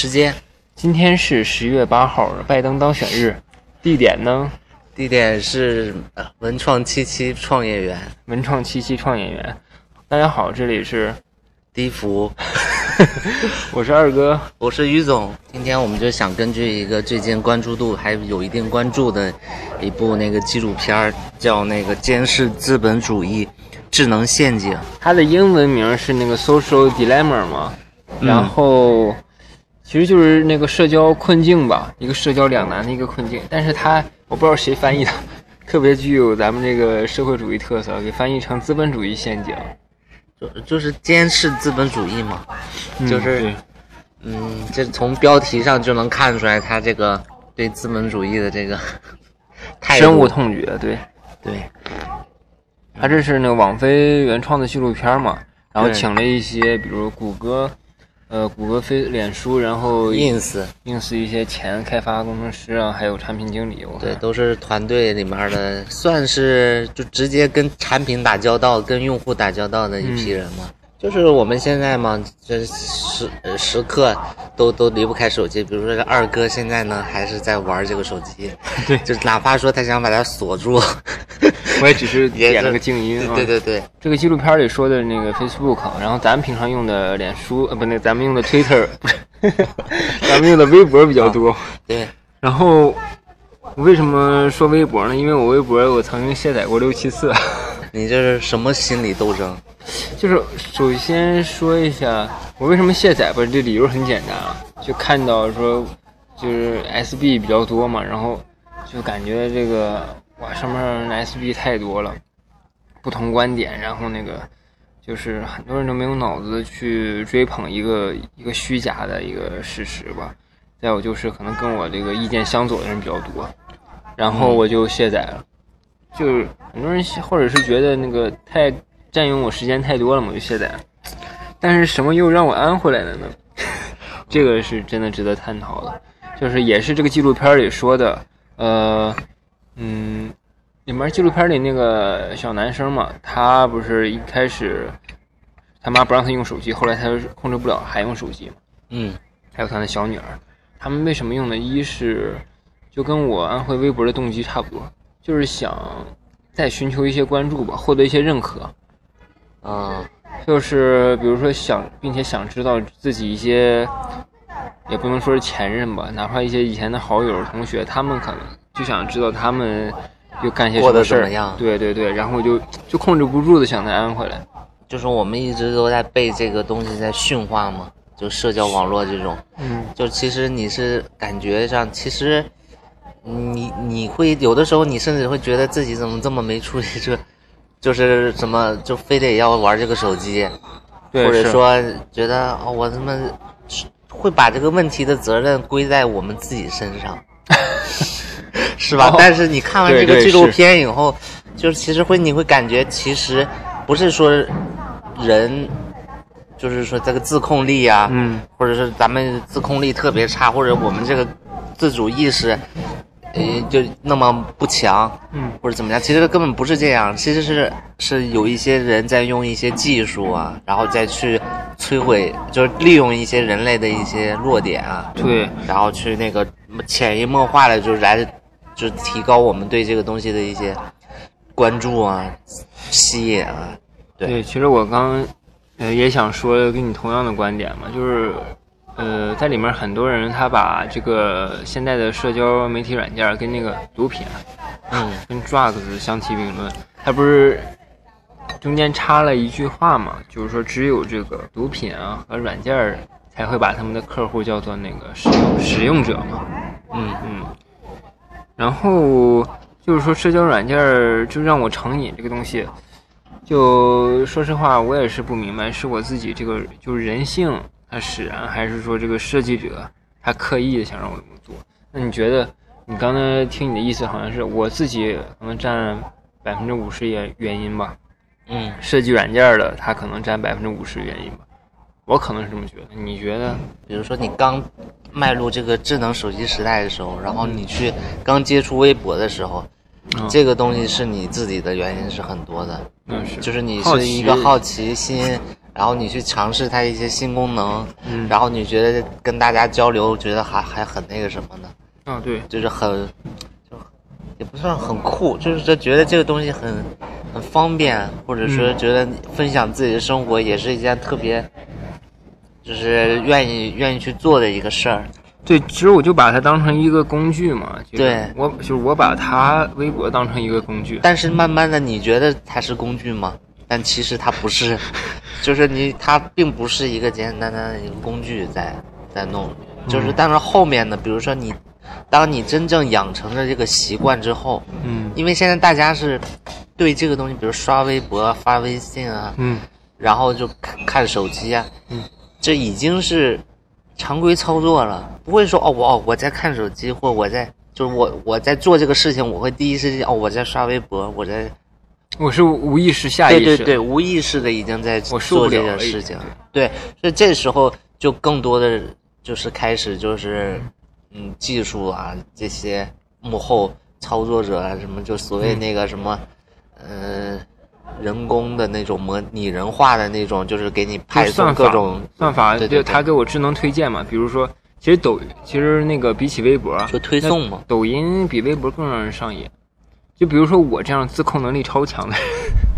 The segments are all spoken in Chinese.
时间，今天是十月八号，拜登当选日。地点呢？地点是呃文创七七创业园，文创七七创业园。大家好，这里是低福，我是二哥，我是于总。今天我们就想根据一个最近关注度还有一定关注的一部那个纪录片儿，叫那个《监视资本主义：智能陷阱》。它的英文名是那个 Social Dilemma 嘛，然后其实就是那个社交困境吧，一个社交两难的一个困境。但是它我不知道谁翻译的，特别具有咱们这个社会主义特色，给翻译成资本主义陷阱。就就是监视资本主义嘛，就是嗯，这从标题上就能看出来他这个对资本主义的这个态度。深恶痛绝，对。对，他这是那个网飞原创的纪录片嘛，然后请了一些，比如谷歌，呃，谷歌、飞、脸书，然后 ins ins 一些前开发工程师啊，还有产品经理，我对，都是团队里面的，算是就直接跟产品打交道、跟用户打交道的一批人嘛。就是我们现在嘛，这时呃时刻都都离不开手机。比如说这二哥现在呢，还是在玩这个手机，对 就哪怕说他想把它锁住，我也只是 点了个静音啊。对对对，这个纪录片里说的那个 Facebook，然后咱们平常用的脸书，呃，不，那咱们用的 Twitter，不是，咱们用的微博比较多。对，然后为什么说微博呢？因为我微博我曾经卸载过六七次。你这是什么心理斗争？就是首先说一下我为什么卸载吧，这理由很简单啊，就看到说就是 SB 比较多嘛，然后就感觉这个哇上面 SB 太多了，不同观点，然后那个就是很多人都没有脑子去追捧一个一个虚假的一个事实吧，再有就是可能跟我这个意见相左的人比较多，然后我就卸载了。就是很多人或者是觉得那个太占用我时间太多了嘛，我就卸载了。但是什么又让我安回来了呢？这个是真的值得探讨的，就是也是这个纪录片里说的，呃，嗯，里面纪录片里那个小男生嘛，他不是一开始他妈不让他用手机，后来他控制不了还用手机嘛，嗯还有他的小女儿，他们为什么用呢？一是就跟我安徽微博的动机差不多，就是想再寻求一些关注吧，获得一些认可。啊就是比如说想，并且想知道自己一些，也不能说是前任吧，哪怕一些以前的好友、同学，他们可能就想知道他们又干些什么事儿对对对，然后就就控制不住的想再安回来。就是我们一直都在被这个东西在驯化嘛，就社交网络这种。嗯，就其实你是感觉上，其实你你会有的时候，你甚至会觉得自己怎么这么没出息，这 就是什么就非得要玩这个手机，或者说觉得哦，我他妈会把这个问题的责任归在我们自己身上，是吧？哦但是你看完这个纪录片以后，就是其实会你会感觉，其实不是说人，就是说这个自控力啊，嗯，或者是咱们自控力特别差，或者我们这个自主意识，呃，就那么不强，嗯，或者怎么样？其实根本不是这样，其实是是有一些人在用一些技术啊，然后再去摧毁，就是利用一些人类的一些弱点啊，对，然后去那个潜移默化的就是来，就是提高我们对这个东西的一些关注啊、吸引啊，对。对，其实我刚呃也想说跟你同样的观点嘛，就是呃在里面很多人他把这个现在的社交媒体软件跟那个毒品啊嗯。跟 drugs 相提并论，他不是中间插了一句话嘛，就是说只有这个毒品啊和软件儿才会把他们的客户叫做那个使用使用者嘛，嗯。嗯，然后就是说社交软件儿就让我成瘾这个东西，就说实话我也是不明白，是我自己这个就是人性它使然，还是说这个设计者他刻意的想让我这么做？那你觉得？你刚才听你的意思好像是我自己可能占百分之五十原原因吧，嗯，设计软件的他可能占百分之五十原因吧，我可能是这么觉得，你觉得？比如说你刚迈入这个智能手机时代的时候，然后你去刚接触微博的时候，嗯这个东西是你自己的原因是很多的，嗯是就是你是一个奇好奇心，然后你去尝试它一些新功能，嗯，然后你觉得跟大家交流，觉得还还很那个什么呢？啊对，就是很，就也不算很酷，就是说觉得这个东西很很方便，或者说觉得分享自己的生活也是一件特别，就是愿意愿意去做的一个事儿。对，其实我就把它当成一个工具嘛。就是对我就是我把它微博当成一个工具。但是慢慢的，你觉得它是工具吗？但其实它不是，就是你它并不是一个简简单单的一个工具在在弄，就是但是后面呢，比如说你，当你真正养成了这个习惯之后，嗯。因为现在大家是对这个东西，比如刷微博、发微信啊，嗯。然后就看看手机啊，嗯，这已经是常规操作了，不会说哦我哦我在看手机或我在就是我我在做这个事情，我会第一时间哦我在刷微博，我在我是无意识、下意识。对对对，无意识的已经在做这件事情经。对，所以这时候就更多的就是开始就是嗯技术啊这些幕后操作者啊什么，就所谓那个什么呃人工的那种模拟人化的那种，就是给你派送算各种算法，对对对就它给我智能推荐嘛。比如说，其实抖，其实那个比起微博，就推送嘛。抖音比微博更让人上瘾。就比如说我这样自控能力超强的人，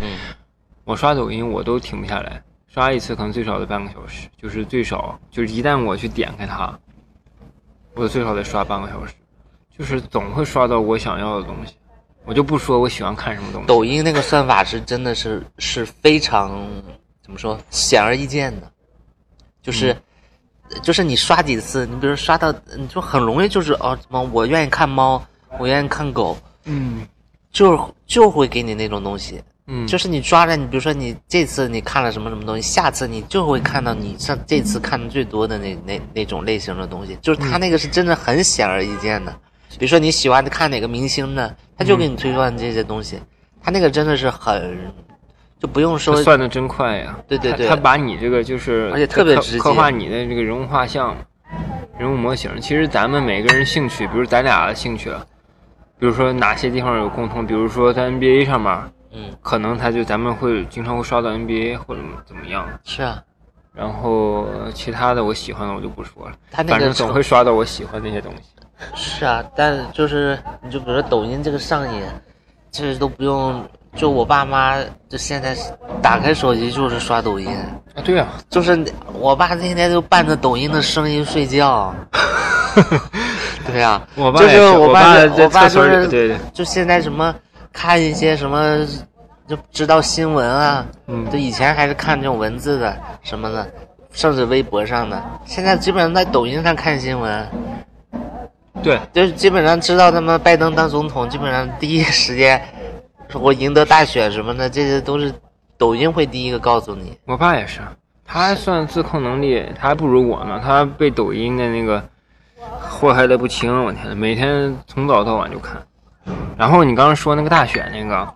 嗯，我刷抖音我都停不下来，刷一次可能最少得半个小时，就是最少就是一旦我去点开它，我最少得刷半个小时，就是总会刷到我想要的东西。我就不说我喜欢看什么东西，抖音那个算法是真的是是非常怎么说显而易见的，就是、就是你刷几次，你比如刷到你就很容易就是哦什么我愿意看猫，我愿意看狗，嗯就就会给你那种东西，嗯，就是你抓着你比如说你这次你看了什么什么东西，下次你就会看到你上这次看的最多的那那那种类型的东西，就是他那个是真的很显而易见的。比如说你喜欢看哪个明星呢，他就给你推算这些东西，他那个真的是很，就不用说算的真快呀！对对对他他把你这个就是，而且特别直接刻画你的这个人物画像、人物模型。其实咱们每个人兴趣，比如咱俩的兴趣，比如说哪些地方有共同，比如说在 NBA 上面，嗯可能他就咱们会经常会刷到 NBA 或者怎么样。是啊，然后其他的我喜欢的我就不说了，他那个反正总会刷到我喜欢那些东西。是啊，但就是你就比如说抖音这个上瘾，这都不用，就我爸妈就现在打开手机就是刷抖音，啊，对啊，就是我爸天天就伴着抖音的声音睡觉。对呀、我爸就是我爸我爸就是，对对，就现在什么看一些什么，就知道新闻啊，嗯。就以前还是看这种文字的什么的，甚至微博上的，现在基本上在抖音上看新闻，对，就是基本上知道他们拜登当总统，基本上第一时间我赢得大选什么的，这些都是抖音会第一个告诉你。我爸也是，他算自控能力，他还不如我呢。他被抖音的那个祸害的不轻，我天呐，每天从早到晚就看。然后你刚刚说那个大选那个，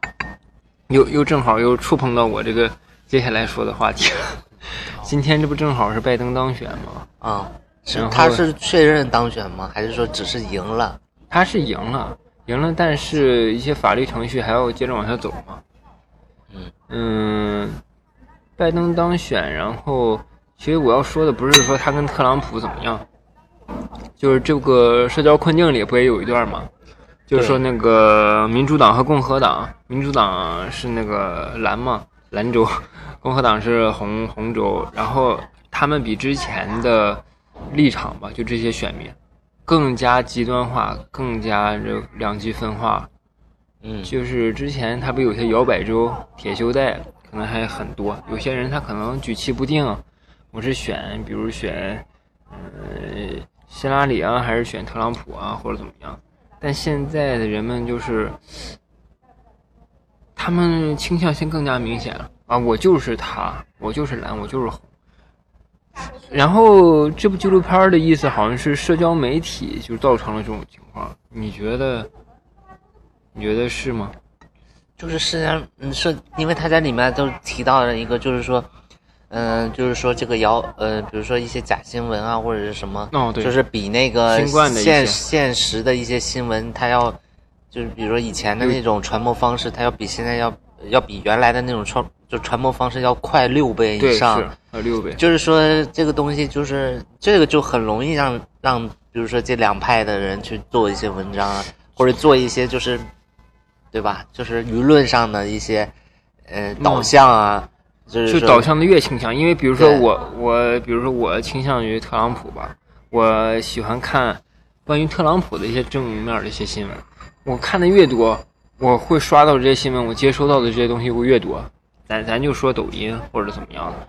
又又正好又触碰到我这个接下来说的话题。今天这不正好是拜登当选吗？啊、是他是确认当选吗？还是说只是赢了？他是赢了，赢了，但是一些法律程序还要接着往下走嘛。嗯嗯，拜登当选，然后其实我要说的不是说他跟特朗普怎么样，就是这个社交困境里不也有一段吗？就是说那个民主党和共和党，民主党是那个蓝嘛，蓝州，共和党是红红州，然后他们比之前的立场吧，就这些选民更加极端化，更加这两极分化。嗯，就是之前他不有些摇摆州、铁锈带，可能还很多。有些人他可能举棋不定，我是选，比如选，呃，希拉里啊，还是选特朗普啊，或者怎么样。但现在的人们就是，他们倾向性更加明显了啊！我就是他，我就是蓝，我就是红。然后这部纪录片的意思好像是社交媒体就造成了这种情况，你觉得？你觉得是吗？就是实际上，嗯，是因为他在里面都提到了一个，就是说，嗯、就是说这个谣，呃，比如说一些假新闻啊，或者是什么，哦，对，就是比那个现现实的一些新闻，它要，就是比如说以前的那种传播方式，它要比现在要要比原来的那种传就传播方式要快六倍以上。呃六倍，就是说这个东西就是这个就很容易让让比如说这两派的人去做一些文章啊，或者做一些就是对吧？就是舆论上的一些呃导向啊，就是就导向的越倾向，因为比如说我我比如说我倾向于特朗普吧，我喜欢看关于特朗普的一些正面的一些新闻，我看的越多，我会刷到这些新闻，我接收到的这些东西会越多。咱咱就说抖音或者怎么样的，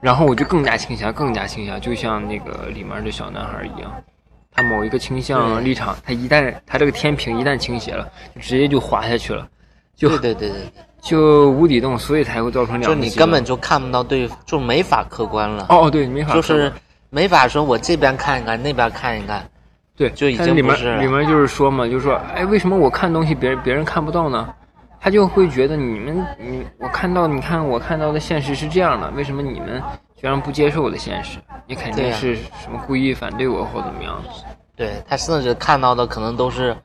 然后我就更加倾向，更加倾向，就像那个里面的小男孩一样，他某一个倾向立场，他一旦他这个天平一旦倾斜了，就直接就滑下去了，就对对对对，对就无底洞，所以才会造成两就你个极端根本就看不到对，就没法客观了。哦，对，没法就是没法说我这边看一看，那边看一看。对，就已经里面经不是了里面就是说嘛，就是说，哎，为什么我看东西别人别人看不到呢？他就会觉得你们你我看到你看我看到的现实是这样的，为什么你们居然不接受我的现实？你肯定是什么故意反对我或怎么样？对他甚至看到的可能都是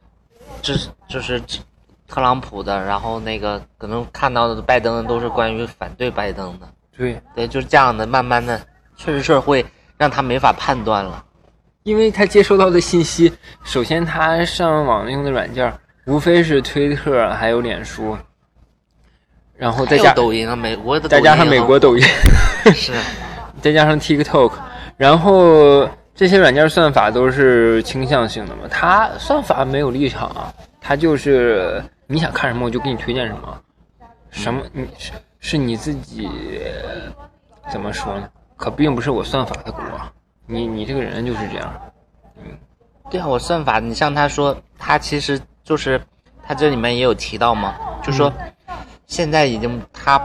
支就是支特朗普的，然后那个可能看到的拜登的都是关于反对拜登的。对，对，就是这样的，慢慢的确实是会让他没法判断了。因为他接收到的信息，首先他上网用的软件无非是推特还有脸书，然后再加抖音啊，美国的抖音再加上美国抖音。音是，再加上 TikTok，然后这些软件算法都是倾向性的嘛，它算法没有立场啊，它就是你想看什么我就给你推荐什么，什么你是是你自己怎么说呢？可并不是我算法的锅，你你这个人就是这样，嗯。对啊，我算法，你像他说，他其实就是他这里面也有提到嘛，就说现在已经他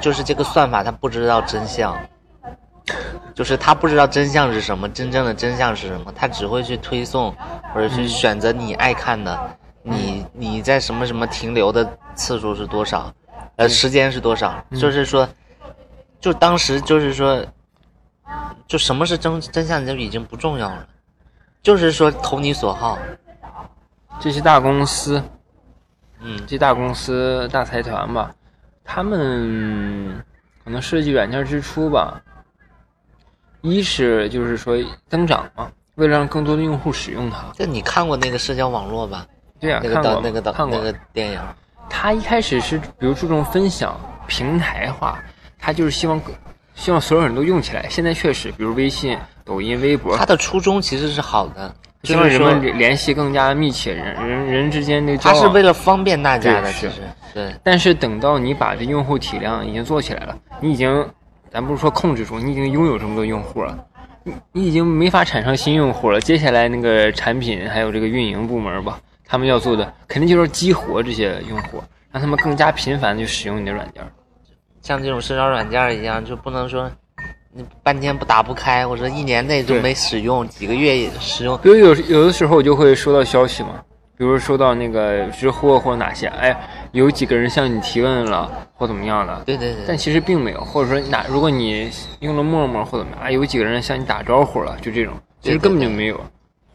就是这个算法他不知道真相，就是他不知道真相是什么，真正的真相是什么，他只会去推送或者去选择你爱看的，你你在什么什么停留的次数是多少，呃，时间是多少，就是说，就当时就是说，就什么是真真相就已经不重要了。就是说投你所好，这些大公司，嗯，这大公司大财团吧，他们可能设计软件之初吧，一是就是说增长嘛，为了让更多的用户使用它。这你看过那个社交网络吧？对呀、那个导那个导看过那个电影，他一开始是比如注重分享平台化，他就是希望希望所有人都用起来。现在确实，比如微信、抖音、微博他，的初衷其实是好的，就是希望人们说联联系更加密切，人人人之间那个交往。他是为了方便大家的，其实对但是等到你把这用户体量已经做起来了，你已经，咱不是说控制住，你已经拥有这么多用户了，你你已经没法产生新用户了。接下来那个产品还有这个运营部门吧，他们要做的肯定就是激活这些用户，让他们更加频繁的去使用你的软件。像这种社交软件一样，就不能说你半天不打不开，或者一年内就没使用，几个月也使用，比如有有的时候我就会收到消息嘛，比如收到那个知乎或者哪些，哎，有几个人向你提问了或怎么样的，对对对。但其实并没有，或者说哪如果你用了陌陌或怎么样，啊，有几个人向你打招呼了，就这种，其实根本就没有，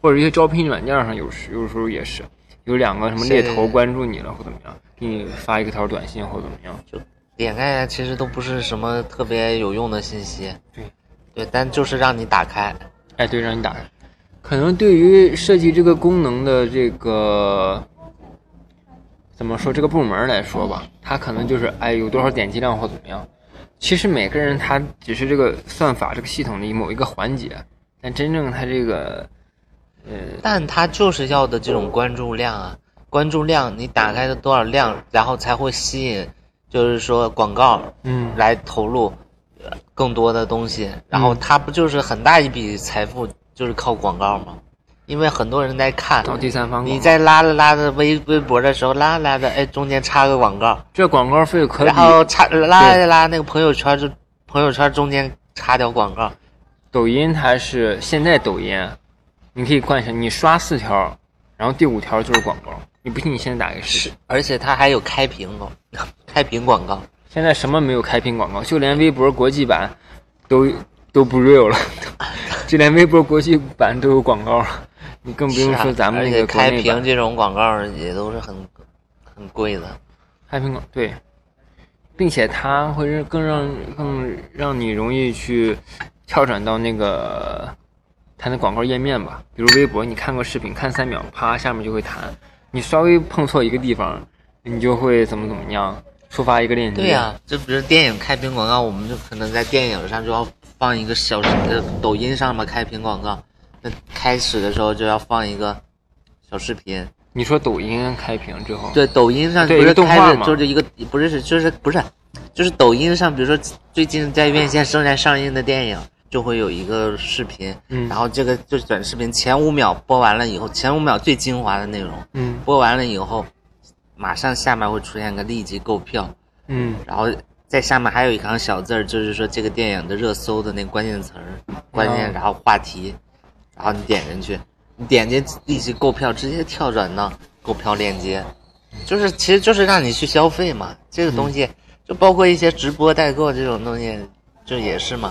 或者一些招聘软件上有时有时候也是，有两个什么猎头关注你了或怎么样，给你发一个条短信或怎么样，就点开其实都不是什么特别有用的信息，对。对，但就是让你打开，哎，对，让你打开。可能对于设计这个功能的这个怎么说这个部门来说吧，他可能就是哎有多少点击量或怎么样。其实每个人他只是这个算法这个系统的某一个环节，但真正他这个呃但他就是要的这种关注量啊，关注量你打开的多少量，然后才会吸引，就是说广告嗯。来投入呃更多的东西，然后嗯。他不就是很大一笔财富就是靠广告吗？因为很多人在看，找第三方你在拉着拉着微微博的时候，拉着拉着，哎，中间插个广告，这广告费可以然后插拉着拉那个朋友圈就朋友圈中间插条广告，抖音它是现在抖音，你可以灌一下，你刷四条，然后第五条就是广告。你不信，你现在打个视频。而且它还有开屏哦，开屏广告。现在什么没有开屏广告，就连微博国际版都都不 real 了，就连微博国际版都有广告了，你更不用说咱们那个。开屏这种广告也都是很很贵的。开屏广对，并且它会让更让更让你容易去跳转到那个它的广告页面吧。比如微博，你看个视频，看三秒，啪，下面就会弹。你稍微碰错一个地方，你就会怎么怎么样，触发一个链接。对呀、就比如电影开屏广告，我们就可能在电影上就要放一个小视，呃，抖音上嘛开屏广告，那开始的时候就要放一个小视频。你说抖音开屏之后，对，抖音上不是开个动画嘛着就是一个不是是就是不是，就是抖音上，比如说最近在院线正在上映的电影，就会有一个视频，嗯。然后这个就是短视频前五秒播完了以后，前五秒最精华的内容嗯。播完了以后，马上下面会出现个立即购票，嗯。然后在下面还有一行小字儿，就是说这个电影的热搜的那个关键词儿、关键，哦然后话题，然后你点进去，你点进立即购票，直接跳转到购票链接，就是其实就是让你去消费嘛。这个东西就包括一些直播代购这种东西，就也是嘛。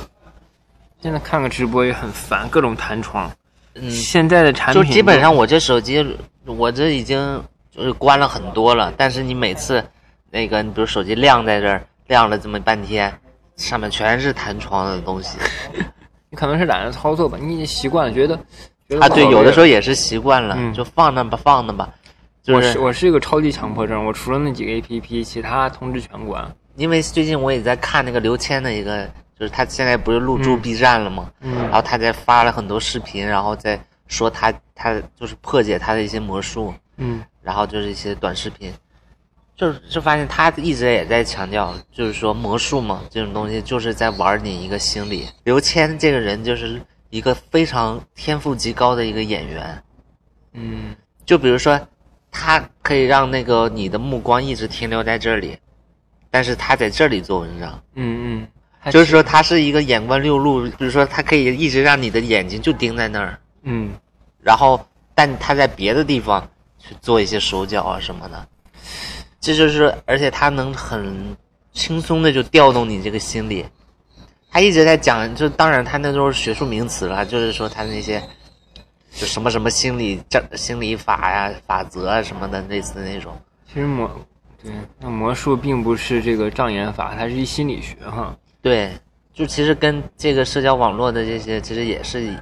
现在看个直播也很烦，各种弹窗。嗯，现在的产品就基本上我这手机，我这已经就是关了很多了，但是你每次那个，你比如手机亮在这儿，亮了这么半天，上面全是弹窗的东西。你可能是懒得操作吧，你已经习惯了，觉得觉得啊，对，有的时候候也是习惯了，嗯就放那吧，放那吧。就我是是我是一个超级强迫症，我除了那几个 A P P，其他通知全关。因为最近我也在看那个刘谦的一个，就是他现在不是入驻嗯。B 站了吗？嗯。然后他在发了很多视频，然后在说他他就是破解他的一些魔术，嗯。然后就是一些短视频，就是就发现他一直也在强调，就是说魔术嘛这种东西就是在玩你一个心理。刘谦这个人就是一个非常天赋极高的一个演员，嗯。就比如说，他可以让那个你的目光一直停留在这里，但是他在这里做文章，嗯嗯，就是说他是一个眼观六路，比如说他可以一直让你的眼睛就盯在那儿，嗯然后但他在别的地方去做一些手脚啊什么的，这就是而且他能很轻松的就调动你这个心理。他一直在讲，就当然他那都是学术名词了，就是说他那些就什么什么心理正心理法呀、法则啊什么的，类似那种。其实魔对那魔术并不是这个障眼法，它是一心理学哈。对，就其实跟这个社交网络的这些其实也是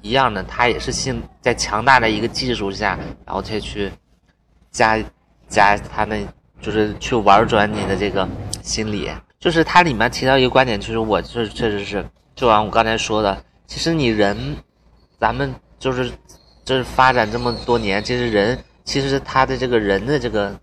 一样的，它也是信在强大的一个技术下，然后再去加加他那，就是去玩转你的这个心理。就是它里面提到一个观点，就是我就是确实是，就按我刚才说的，其实你人，咱们就是就是发展这么多年，其实人其实他的这个人的这个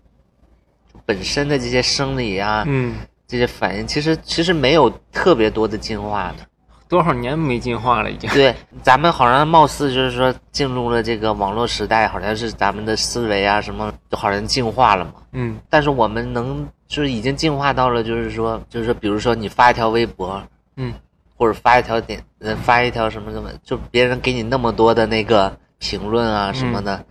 本身的这些生理啊，嗯，这些反应其实其实没有特别多的进化的。多少年没进化了已经。对，咱们好像貌似就是说进入了这个网络时代，好像是咱们的思维啊什么，就好像进化了嘛。嗯但是我们能就是已经进化到了，就是说，就是说，比如说你发一条微博，嗯或者发一条点，呃，发一条什么什么，就别人给你那么多的那个评论啊什么的，就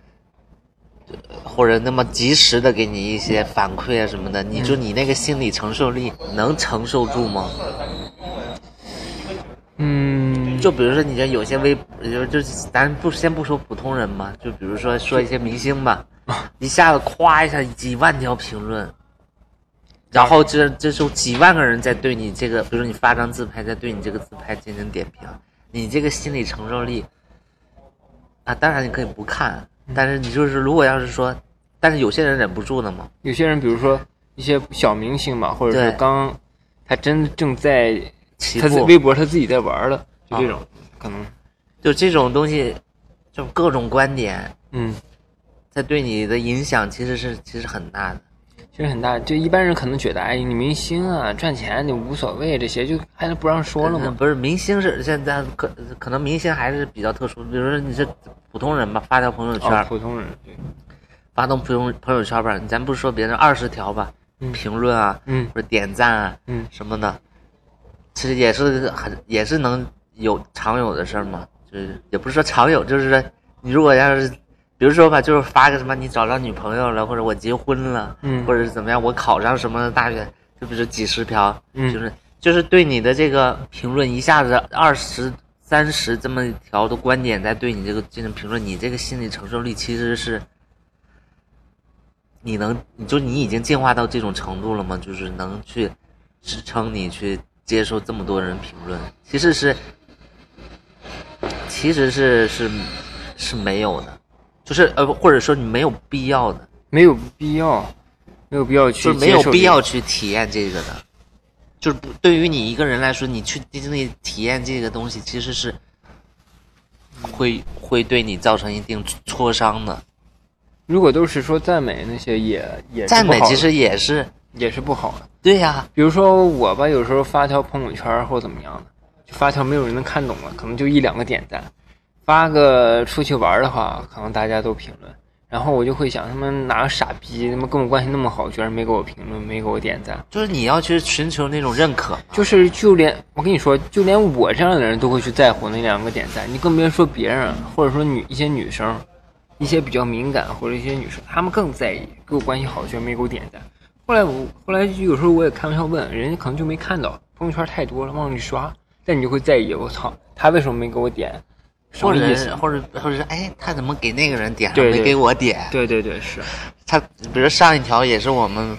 或者那么及时的给你一些反馈啊什么的，你就你那个心理承受力能承受住吗？嗯，就比如说你这有些微，就就咱不先不说普通人嘛，就比如说说一些明星吧，一下子夸一下几万条评论，然后这这时候几万个人在对你这个，比如说你发张自拍，在对你这个自拍进行点评，你这个心理承受力啊，当然你可以不看，但是你就是如果要是说，但是有些人忍不住的嘛，有些人比如说一些小明星嘛，或者是对刚他真正在他在微博他自己在玩的，就这种可能就这种东西，就各种观点，嗯。它对你的影响其实是其实很大的。其实很大，就一般人可能觉得，哎，你明星啊，赚钱你无所谓，这些就还能不让说了吗？嗯不是明星是现在可可能明星还是比较特殊，比如说你是普通人吧，发条朋友圈，哦，普通人，对，发动朋友朋友圈吧，咱不是说别人二十条吧，嗯。评论啊，嗯。或者点赞啊，嗯。什么的，其实也是很也是能有常有的事儿嘛，就是也不是说常有，就是说你如果要是。比如说吧，就是发个什么你找着女朋友了，或者我结婚了，嗯。或者是怎么样，我考上什么大学，就比如几十条，嗯。就是就是对你的这个评论一下子二十三十这么一条的观点在对你这个进行评论，你这个心理承受力其实是，你能，你就你已经进化到这种程度了吗？就是能去支撑你去接受这么多人评论？其实是，其实是是是没有的，就是呃，或者说你没有必要的，没有必要，没有必要去就没有必要去体验这个的。就是不对于你一个人来说，你去经历体验这个东西，其实是会会对你造成一定挫伤的。如果都是说赞美那些也也是赞美其实也是也是不好的。对呀、比如说我吧，有时候发条朋友圈或怎么样的，就发条没有人能看懂了，可能就一两个点赞；发个出去玩的话，可能大家都评论。然后我就会想，他们哪个傻逼，他妈跟我关系那么好，居然没给我评论，没给我点赞。就是你要去寻求那种认可。就是就连我跟你说，就连我这样的人都会去在乎那两个点赞，你更别说别人，或者说女一些女生，一些比较敏感或者一些女生，她们更在意，跟我关系好居然没给我点赞。后来我后来就有时候我也开玩笑问，人家可能就没看到，朋友圈太多了忘记刷，但你就会在意，我操，他为什么没给我点？什或者？或者或者是哎，他怎么给那个人点了，对对没给我点？对对对，是，他比如上一条也是我们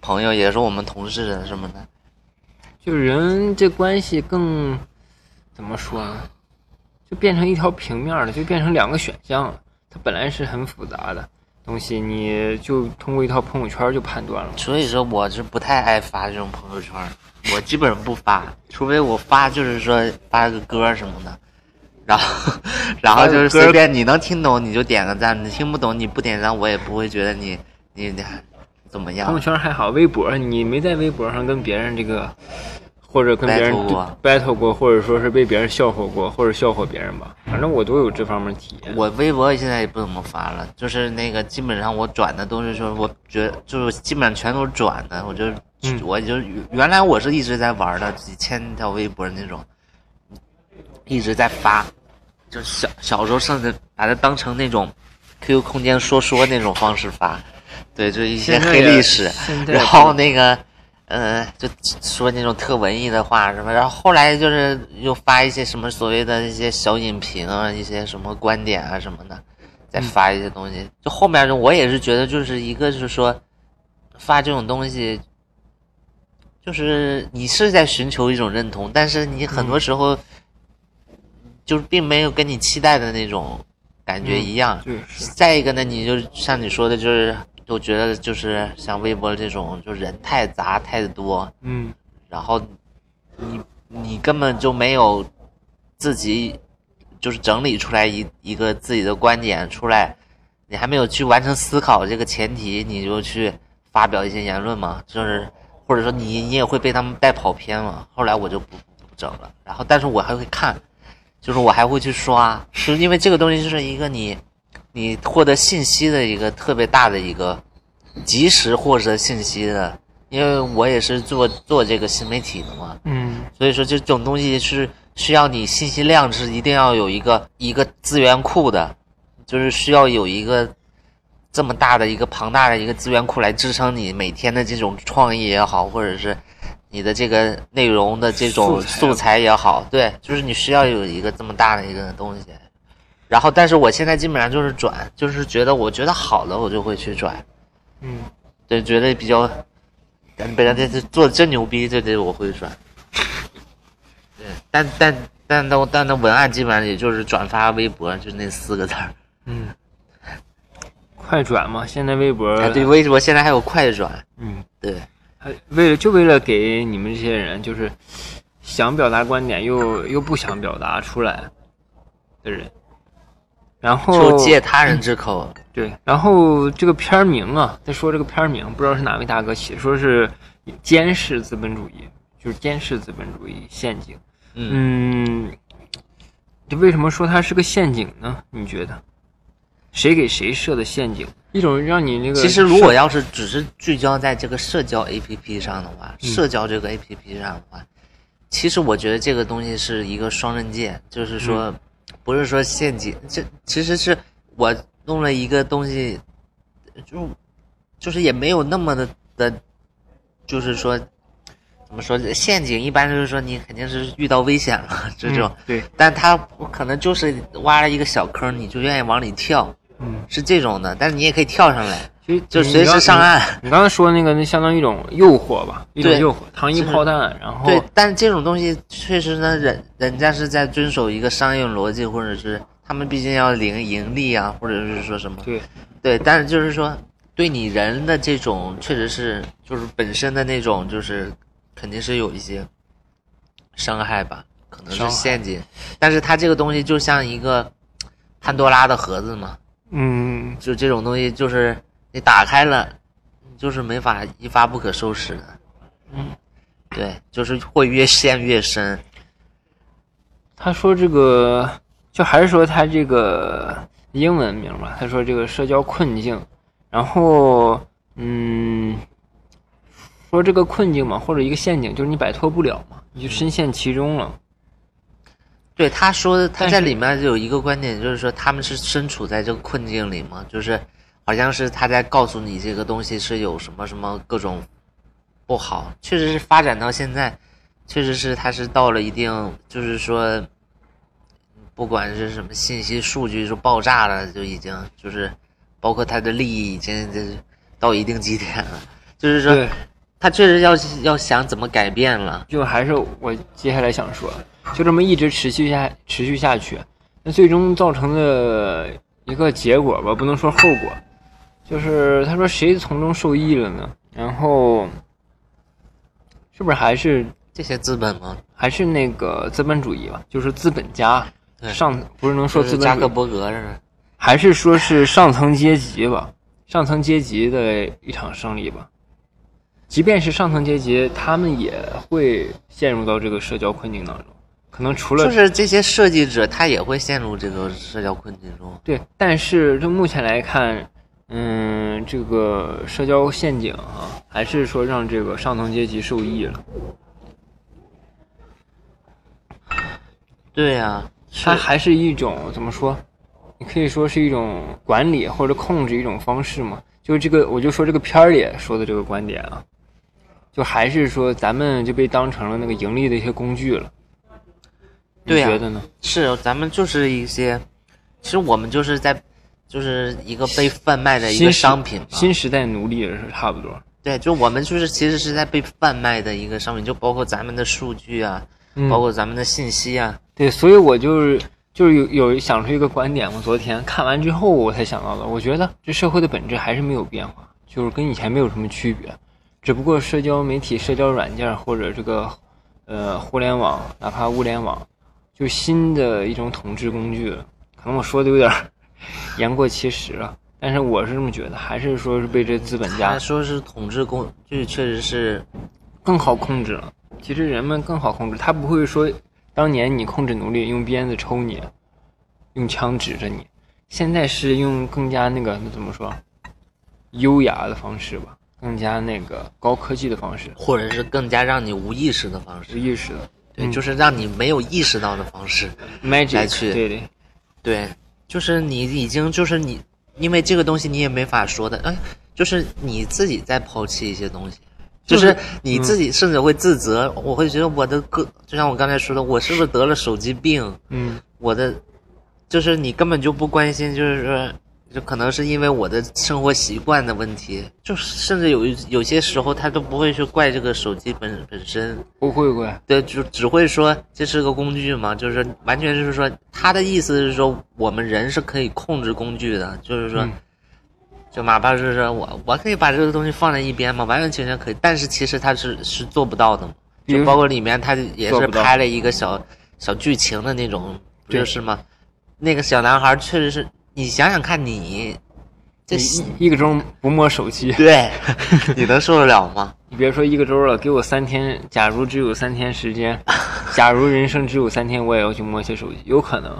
朋友，也是我们同事的什么的，就人这关系更怎么说呢？就变成一条平面了，就变成两个选项了。它本来是很复杂的东西，你就通过一套朋友圈就判断了。所以说我是不太爱发这种朋友圈，我基本上不发，除非我发就是说发个歌什么的，然后然后就是随便你能听懂你就点个赞，你听不懂你不点赞我也不会觉得你你你怎么样朋友。圈还好，微博你没在微博上跟别人这个，或者跟别人 battle 过 battle 过，或者说是被别人笑话过，或者笑话别人吧。反正我都有这方面体验。我微博现在也不怎么发了，就是那个基本上我转的都是说，我觉得就是基本上全都是转的，我就、嗯我就原来我是一直在玩的，几千条微博那种，一直在发，就小小时候甚至把它当成那种 QQ 空间说说那种方式发，对，就一些黑历史，然后那个。嗯，就说那种特文艺的话什么，然后后来就是又发一些什么所谓的一些小影评啊，一些什么观点啊什么的，再发一些东西。就后面我也是觉得，就是一个是说发这种东西，就是你是在寻求一种认同，但是你很多时候就是并没有跟你期待的那种感觉一样。就是，再一个呢，你就像你说的，就是我觉得就是像微博这种，就人太杂太多，嗯然后你你根本就没有自己就是整理出来一一个自己的观点出来，你还没有去完成思考这个前提，你就去发表一些言论嘛，就是或者说你你也会被他们带跑偏嘛。后来我就不不整了，然后但是我还会看，就是我还会去刷，是因为这个东西就是一个你你获得信息的一个特别大的一个及时获得信息的，因为我也是做做这个新媒体的嘛，嗯。所以说这种东西是需要你信息量是一定要有一个一个资源库的，就是需要有一个这么大的一个庞大的一个资源库来支撑你每天的这种创意也好，或者是你的这个内容的这种素材也好，对，就是你需要有一个这么大的一个东西。然后，但是我现在基本上就是转，就是觉得我觉得好了我就会去转，嗯，对，觉得比较，感觉别人这这做的真牛逼，这这我会转。对，但但但那但那文案基本上也就是转发微博，就那四个字儿。嗯，快转嘛，现在微博，哎，对，微博现在还有快转，嗯，对，还为了就为了给你们这些人，就是想表达观点又又不想表达出来的人，然后就借他人之口。对，然后这个片名啊，再说这个片名，不知道是哪位大哥起，说是监视资本主义，就是监视资本主义陷阱。嗯，嗯，这为什么说它是个陷阱呢？你觉得？谁给谁设的陷阱？一种让你那个其实如果要是只是聚焦在这个社交 APP 上的话，嗯社交这个 APP 上的话，其实我觉得这个东西是一个双刃剑，就是说，嗯不是说陷阱，这其实是我弄了一个东西，就就是也没有那么的的，就是说。怎么说？陷阱一般就是说你肯定是遇到危险了这种，嗯对，但他可能就是挖了一个小坑，你就愿意往里跳，嗯是这种的。但是你也可以跳上来，就随时上岸。岸。你刚才说那个，那相当于一种诱惑吧，一种对诱惑，糖衣炮弹，然后对，但这种东西确实呢，人人家是在遵守一个商业逻辑，或者是他们毕竟要零盈利啊，或者是说什么。对对，但是就是说，对你人的这种，确实是就是本身的那种，就是肯定是有一些伤害吧，可能是陷阱。但是它这个东西就像一个潘多拉的盒子嘛，嗯，就这种东西，就是你打开了，就是没法一发不可收拾的。嗯，对，就是会越陷越深。他说这个，就还是说他这个英文名吧。他说这个社交困境，然后嗯，说这个困境嘛，或者一个陷阱，就是你摆脱不了嘛，你就深陷其中了。对，他说的他在里面有一个观点，就是说他们是身处在这个困境里嘛，就是好像是他在告诉你这个东西是有什么什么各种不好，确实是发展到现在，确实是他是到了一定，就是说，不管是什么信息数据就爆炸了，就已经就是包括他的利益已经就是到一定极点了，就是说，他确实要要想怎么改变了。就还是我接下来想说，就这么一直持续下持续下去，那最终造成的一个结果吧，不能说后果，就是他说谁从中受益了呢？然后是不是还是这些资本吗？还是那个资本主义吧？就是资本家对上不是能说资本主义，伯格是。还是说是上层阶级吧？上层阶级的一场胜利吧。即便是上层阶级，他们也会陷入到这个社交困境当中。可能除了就是这些设计者，他也会陷入这个社交困境中。对，但是就目前来看，嗯，这个社交陷阱啊，还是说让这个上层阶级受益了。对呀、它还是一种怎么说？你可以说是一种管理或者控制一种方式嘛。就是这个，我就说这个片儿里说的这个观点啊，就还是说咱们就被当成了那个盈利的一些工具了。你对呀觉得呢？是咱们就是一些，其实我们就是在，就是一个被贩卖的一个商品嘛。新时代奴隶是差不多。对，就我们就是其实是在被贩卖的一个商品，就包括咱们的数据啊，嗯包括咱们的信息啊。对，所以我就是就是有有想出一个观点，我昨天看完之后我才想到的。我觉得这社会的本质还是没有变化，就是跟以前没有什么区别，只不过社交媒体、社交软件或者这个呃互联网，哪怕物联网，就新的一种统治工具了。可能我说的有点儿 言过其实了，但是我是这么觉得，还是说是被这资本家说是统治工具，确实是更好控制了。其实人们更好控制，他不会说当年你控制奴隶用鞭子抽你，用枪指着你，现在是用更加那个那怎么说，优雅的方式吧，更加那个高科技的方式，或者是更加让你无意识的方式，无，意识的对，嗯就是让你没有意识到的方式。来去对对，对，就是你已经就是你，因为这个东西你也没法说的，哎，就是你自己在抛弃一些东西，就就是是你自己甚至会自责，我会觉得我的个，就像我刚才说的，我是不是得了手机病？嗯，我的，就是你根本就不关心，就是说，就可能是因为我的生活习惯的问题，就是甚至有一有些时候他都不会去怪这个手机本本身，不会怪，对，就只会说这是个工具嘛，就是完全就是说他的意思是说我们人是可以控制工具的，就是说，嗯就哪怕是说我我可以把这个东西放在一边嘛，完完全全可以，但是其实他是是做不到的嘛，就包括里面他也是拍了一个小小剧情的那种，不就是吗？那个小男孩确实是，你想想看你，这你一一个周不摸手机，对，你能受得了吗？你别说一个周了，给我三天，假如只有三天时间，假如人生只有三天，我也要去摸一些手机，有可能，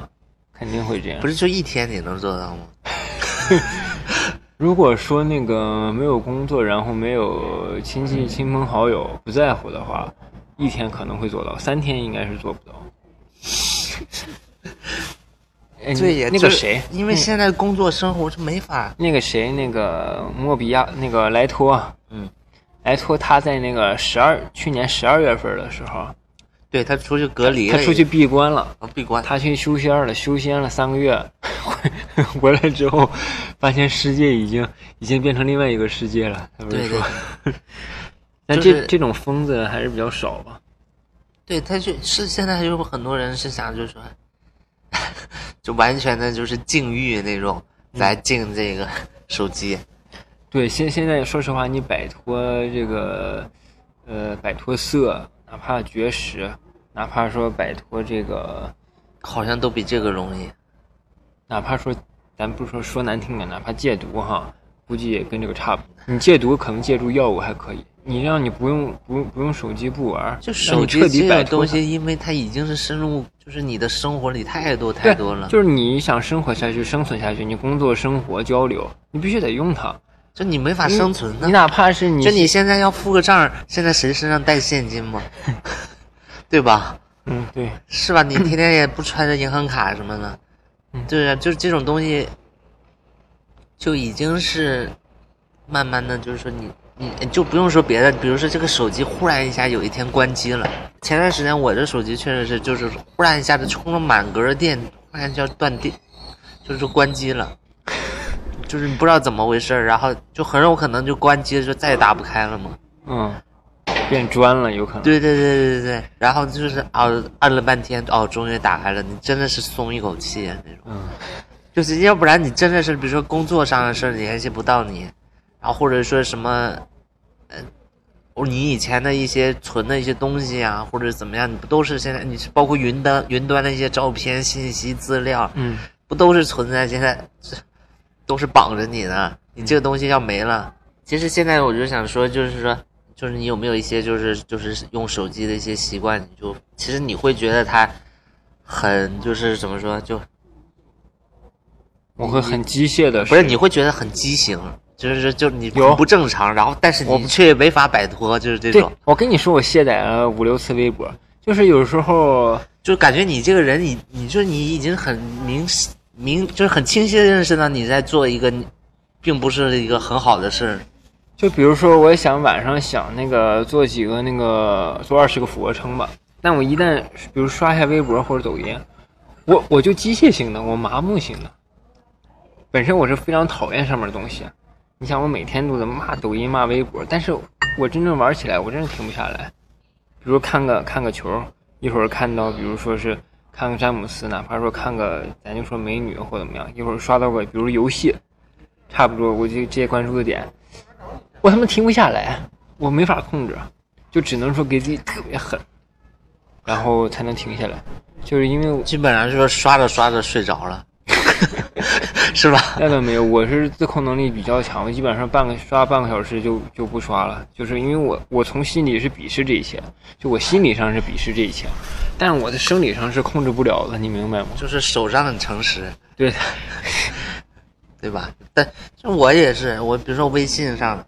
肯定会这样不。是就一天你能做到吗？如果说那个没有工作，然后没有亲戚、亲朋好友不在乎的话，一天可能会做到，三天应该是做不到。哎对呀，就是那个谁，因为现在工作生活是没法，那个谁，那个莫比亚，那个莱托，嗯，莱托他在那个十二去年十二月份的时候，对他出去隔离了，他出去闭关了，啊闭关，他去修仙了，修仙了三个月，回 回来之后，发现世界已经已经变成另外一个世界了。他不是对对说，但这、就是这种疯子还是比较少吧？对，他就是现在有很多人是想就是说，就完全的就是禁欲那种来禁这个手机。对，现现在说实话，你摆脱这个，呃，摆脱色，哪怕绝食，哪怕说摆脱这个，好像都比这个容易。哪怕说，咱不说说难听点，哪怕戒毒哈，估计也跟这个差不多。你戒毒可能借助药物还可以，你让你不用不用不用手机不玩，就手机这个东西，因为它已经是深入，就是你的生活里太多太多了。就是你想生活下去、生存下去，你工作、生活、交流，你必须得用它。就你没法生存呢你。哪怕是你，就你现在要付个账，现在谁身上带现金吗？对吧？嗯，对，是吧？你天天也不揣着银行卡什么的，嗯对啊，就是这种东西，就已经是慢慢的，就是说你你就不用说别的，比如说这个手机忽然一下有一天关机了，前段时间我这手机确实是就是忽然一下子充了满格的电，忽然就要断电，就是关机了。就是你不知道怎么回事儿然后就很有可能就关机了，就再也打不开了嘛。嗯，变砖了，有可能。对对对对对对，然后就是哦，按了半天，哦，终于打开了，你真的是松一口气啊那种。嗯，就是要不然你真的是，比如说工作上的事儿联系不到你，然后或者说什么，呃，你以前的一些存的一些东西啊，或者怎么样，你不都是现在你是包括云端云端的一些照片、信息、资料，嗯，不都是存在现在这都是绑着你的？你这个东西要没了，其实现在我就想说，就是说，就是你有没有一些就是就是用手机的一些习惯，你就其实你会觉得它很就是怎么说就。我会很机械的，不是你会觉得很畸形，就是就你有。不正常，然后但是我你却没法摆脱，就是这种，，我跟你说，我卸载了五六次微博，就是有时候，就感觉你这个人，你你就你已经很明明就是很清晰的认识到你在做一个并不是一个很好的事儿，就比如说，我想晚上想那个做几个那个做二十个俯卧撑吧，但我一旦比如刷一下微博或者抖音，我我就机械性的，我麻木性的。本身我是非常讨厌上面的东西，你想我每天都在骂抖音骂微博，但是我真正玩起来，我真是停不下来。比如看个看个球，一会儿看到比如说是看个詹姆斯，哪怕说看个咱就说美女或怎么样，一会儿刷到个比如游戏，差不多我就这些关注的点，我他妈停不下来，我没法控制，就只能说给自己特别狠，然后才能停下来。就是因为基本上就是刷着刷着睡着了，是吧？那倒没有，我是自控能力比较强，我基本上半个刷半个小时就就不刷了，就是因为我我从心里是鄙视这一切，就我心理上是鄙视这一切，但是我的生理上是控制不了的，你明白吗？就是手上很诚实，对，对吧？但就我也是，我比如说微信上，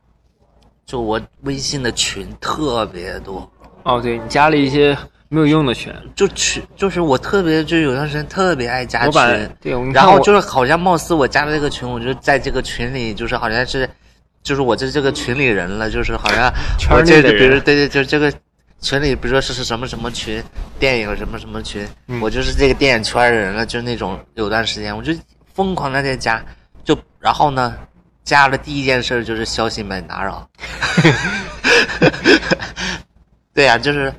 就我微信的群特别多，哦，对你加了一些没有用的群，就群就是我特别就有段时间特别爱加我把群，对，然后就是好像貌似我加了这个群，我就在这个群里，就是好像是，就是我在这个群里人了，就是好像圈我这比如对对，就是这个群里，比如说是是什么什么群，电影什么什么群，嗯。我就是这个电影圈的人了，就是那种有段时间我就疯狂的在加，就然后呢，加了第一件事就是消息免打扰，对呀、就是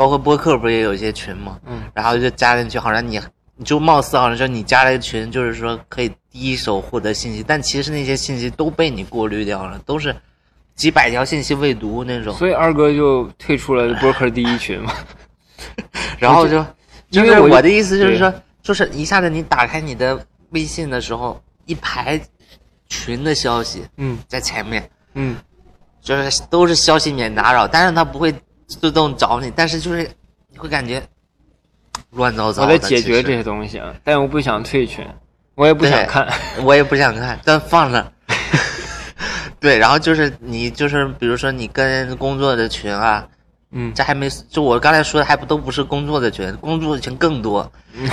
包括播客不是也有一些群吗？嗯，然后就加进去，好像你你就貌似好像说你加了一个群，就是说可以第一手获得信息，但其实那些信息都被你过滤掉了，都是几百条信息未读那种。所以二哥就退出了播客第一群嘛。然后就因为我的意思就是说，就是一下子你打开你的微信的时候，一排群的消息嗯在前面，嗯，就是都是消息免打扰，但是他不会自动找你，但是就是你会感觉乱糟糟的。我在解决这些东西啊，但我不想退群，我也不想看。我也不想看，但放着。对，然后就是你就是比如说你跟工作的群啊，嗯，这还没就我刚才说的还不都不是工作的群，工作的群更多，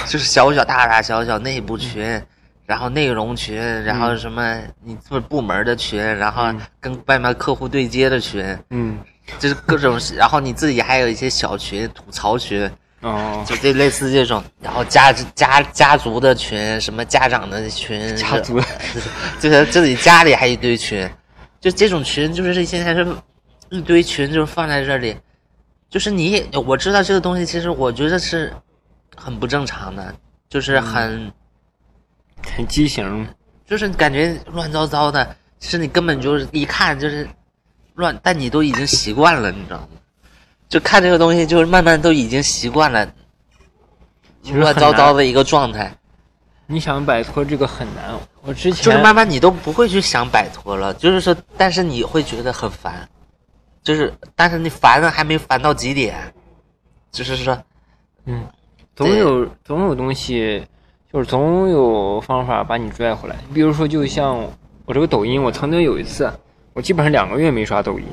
就是小小大大小小内部群，然后内容群，然后什么你做部门的群，然后嗯。跟外面客户对接的群，嗯，就是各种，然后你自己还有一些小群吐槽群，哦，就这类似这种，然后家家家族的群，什么家长的群，家族 就是自己家里还一堆群，就这种群，就是现在是一堆群，就是放在这里，就是你我知道这个东西，其实我觉得是很不正常的，就是很、很畸形。就是感觉乱糟糟的，其实你根本就是一看就是乱，但你都已经习惯了，你知道吗？就看这个东西，就是慢慢都已经习惯了乱糟糟的一个状态，你想摆脱这个很难。我之前就是慢慢你都不会去想摆脱了，就是说，但是你会觉得很烦，就是但是你烦了还没烦到极点，就是说，嗯，总有总有东西，就是总有方法把你拽回来。比如说，就像我这个抖音，我曾经有一次，我基本上两个月没刷抖音，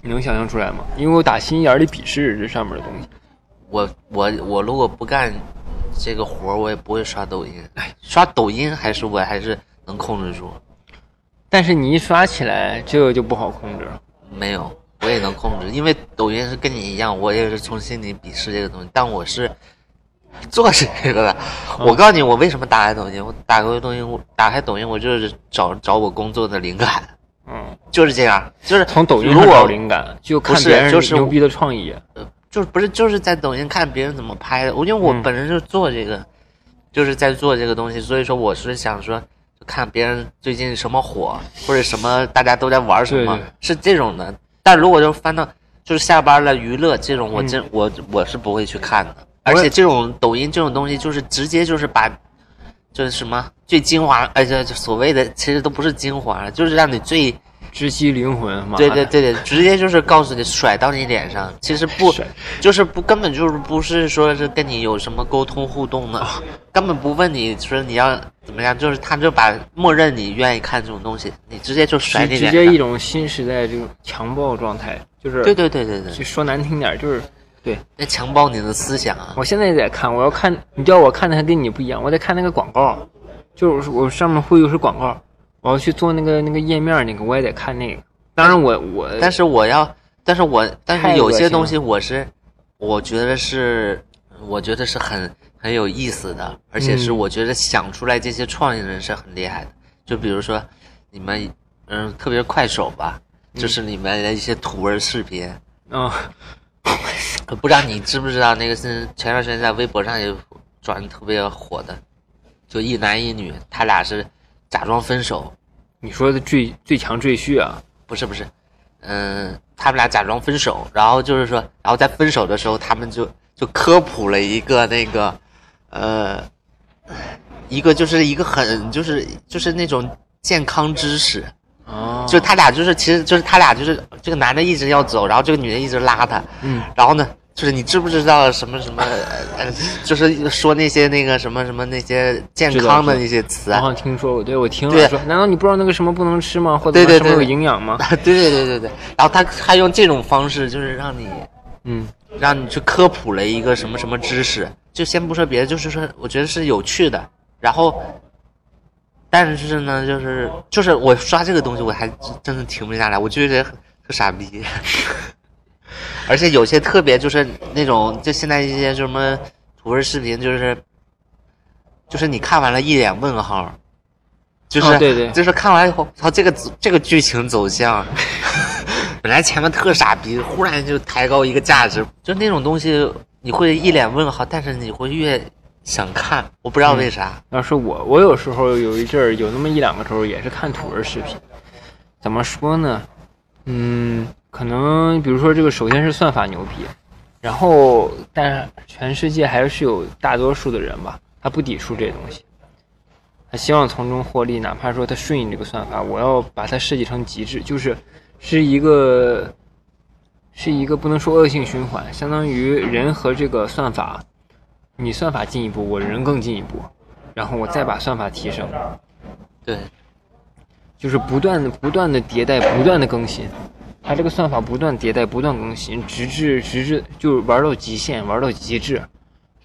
你能想象出来吗？因为我打心眼里鄙视这上面的东西。我我我如果不干这个活儿，我也不会刷抖音。哎，刷抖音还是我还是能控制住，但是你一刷起来，这个就不好控制了。没有我也能控制，因为抖音是跟你一样，我也是从心里鄙视这个东西，但我是 做这个的。我告诉你，我为什么打开抖音？我打开抖音，我打开抖音，我就是找找我工作的灵感，嗯，就是这样，就是从抖音如找灵感，就看别人就是牛逼的创意。呃就是不是就是在抖音看别人怎么拍的，我因为我嗯本身就做这个，就是在做这个东西，所以说我是想说，看别人最近什么火，或者什么大家都在玩什么，对对是这种的。但如果就翻到就是下班了娱乐这种，我嗯真、我我是不会去看的。而且这种抖音这种东西，就是直接就是把，就是什么最精华，而且所谓的其实都不是精华，就是让你最直击灵魂，嘛对对对对，直接就是告诉你甩到你脸上，其实不甩就是不根本就是不是说是跟你有什么沟通互动的，根本不问你说你要怎么样，就是他就把默认你愿意看这种东西，你直接就甩给你脸上。直接一种新时代这种强暴状态，就是对对对对对，就说难听点，就是对在强暴你的思想啊！我现在也在看，我要看，你知道我看的还跟你不一样，我在看那个广告，就是我上面会有是广告，我要去做那个那个页面那个，我也得看那个。当然我我但是我要，但是我但是有些东西我是，我觉得是，我觉得是很很有意思的，而且是嗯我觉得想出来这些创意人是很厉害的。就比如说你们，嗯，特别是快手吧，就是里面的一些图文视频，啊、呃 不知道你知不知道那个是前段时间在微博上也转得特别火的，就一男一女，他俩是假装分手，你说的最最强赘婿啊，不是不是，嗯，他们俩假装分手，然后就是说，然后在分手的时候，他们就就科普了一个那个，呃，一个就是一个很就是就是那种健康知识，哦，就他俩就是其实就是他俩就是这个男的一直要走，然后这个女的一直拉他，嗯，然后呢，就是你知不知道什么什么，呃，就是说那些那个什么什么那些健康的那些词好像听说过，对我听对了说，难道你不知道那个什么不能吃吗？或者什么有营养吗？对对对对对，然后他他用这种方式就是让你。嗯，让你去科普了一个什么什么知识，就先不说别的，就是说我觉得是有趣的。然后，但是呢，就是就是我刷这个东西，我还真真的停不下来，我就觉得特傻逼。而且有些特别就是那种，就现在一些什么图文视频，就是就是你看完了一脸问号，就是、哦对对就是看完以后，操这个这个剧情走向。本来前面特傻逼，忽然就抬高一个价值，就那种东西，你会一脸问号，但是你会越想看，我不知道为啥。要是我，我有时候有一阵儿有那么一两个时候也是看土味视频，怎么说呢？嗯，可能比如说这个，首先是算法牛逼，然后但是全世界还是有大多数的人吧，他不抵触这东西，他希望从中获利，哪怕说他顺应这个算法，我要把它设计成极致，就是是一个是一个不能说恶性循环，相当于人和这个算法，你算法进一步，我人更进一步，然后我再把算法提升，对，就是不断的、不断的迭代、不断的更新，它这个算法不断迭代、不断更新，直至直至就玩到极限，玩到极致。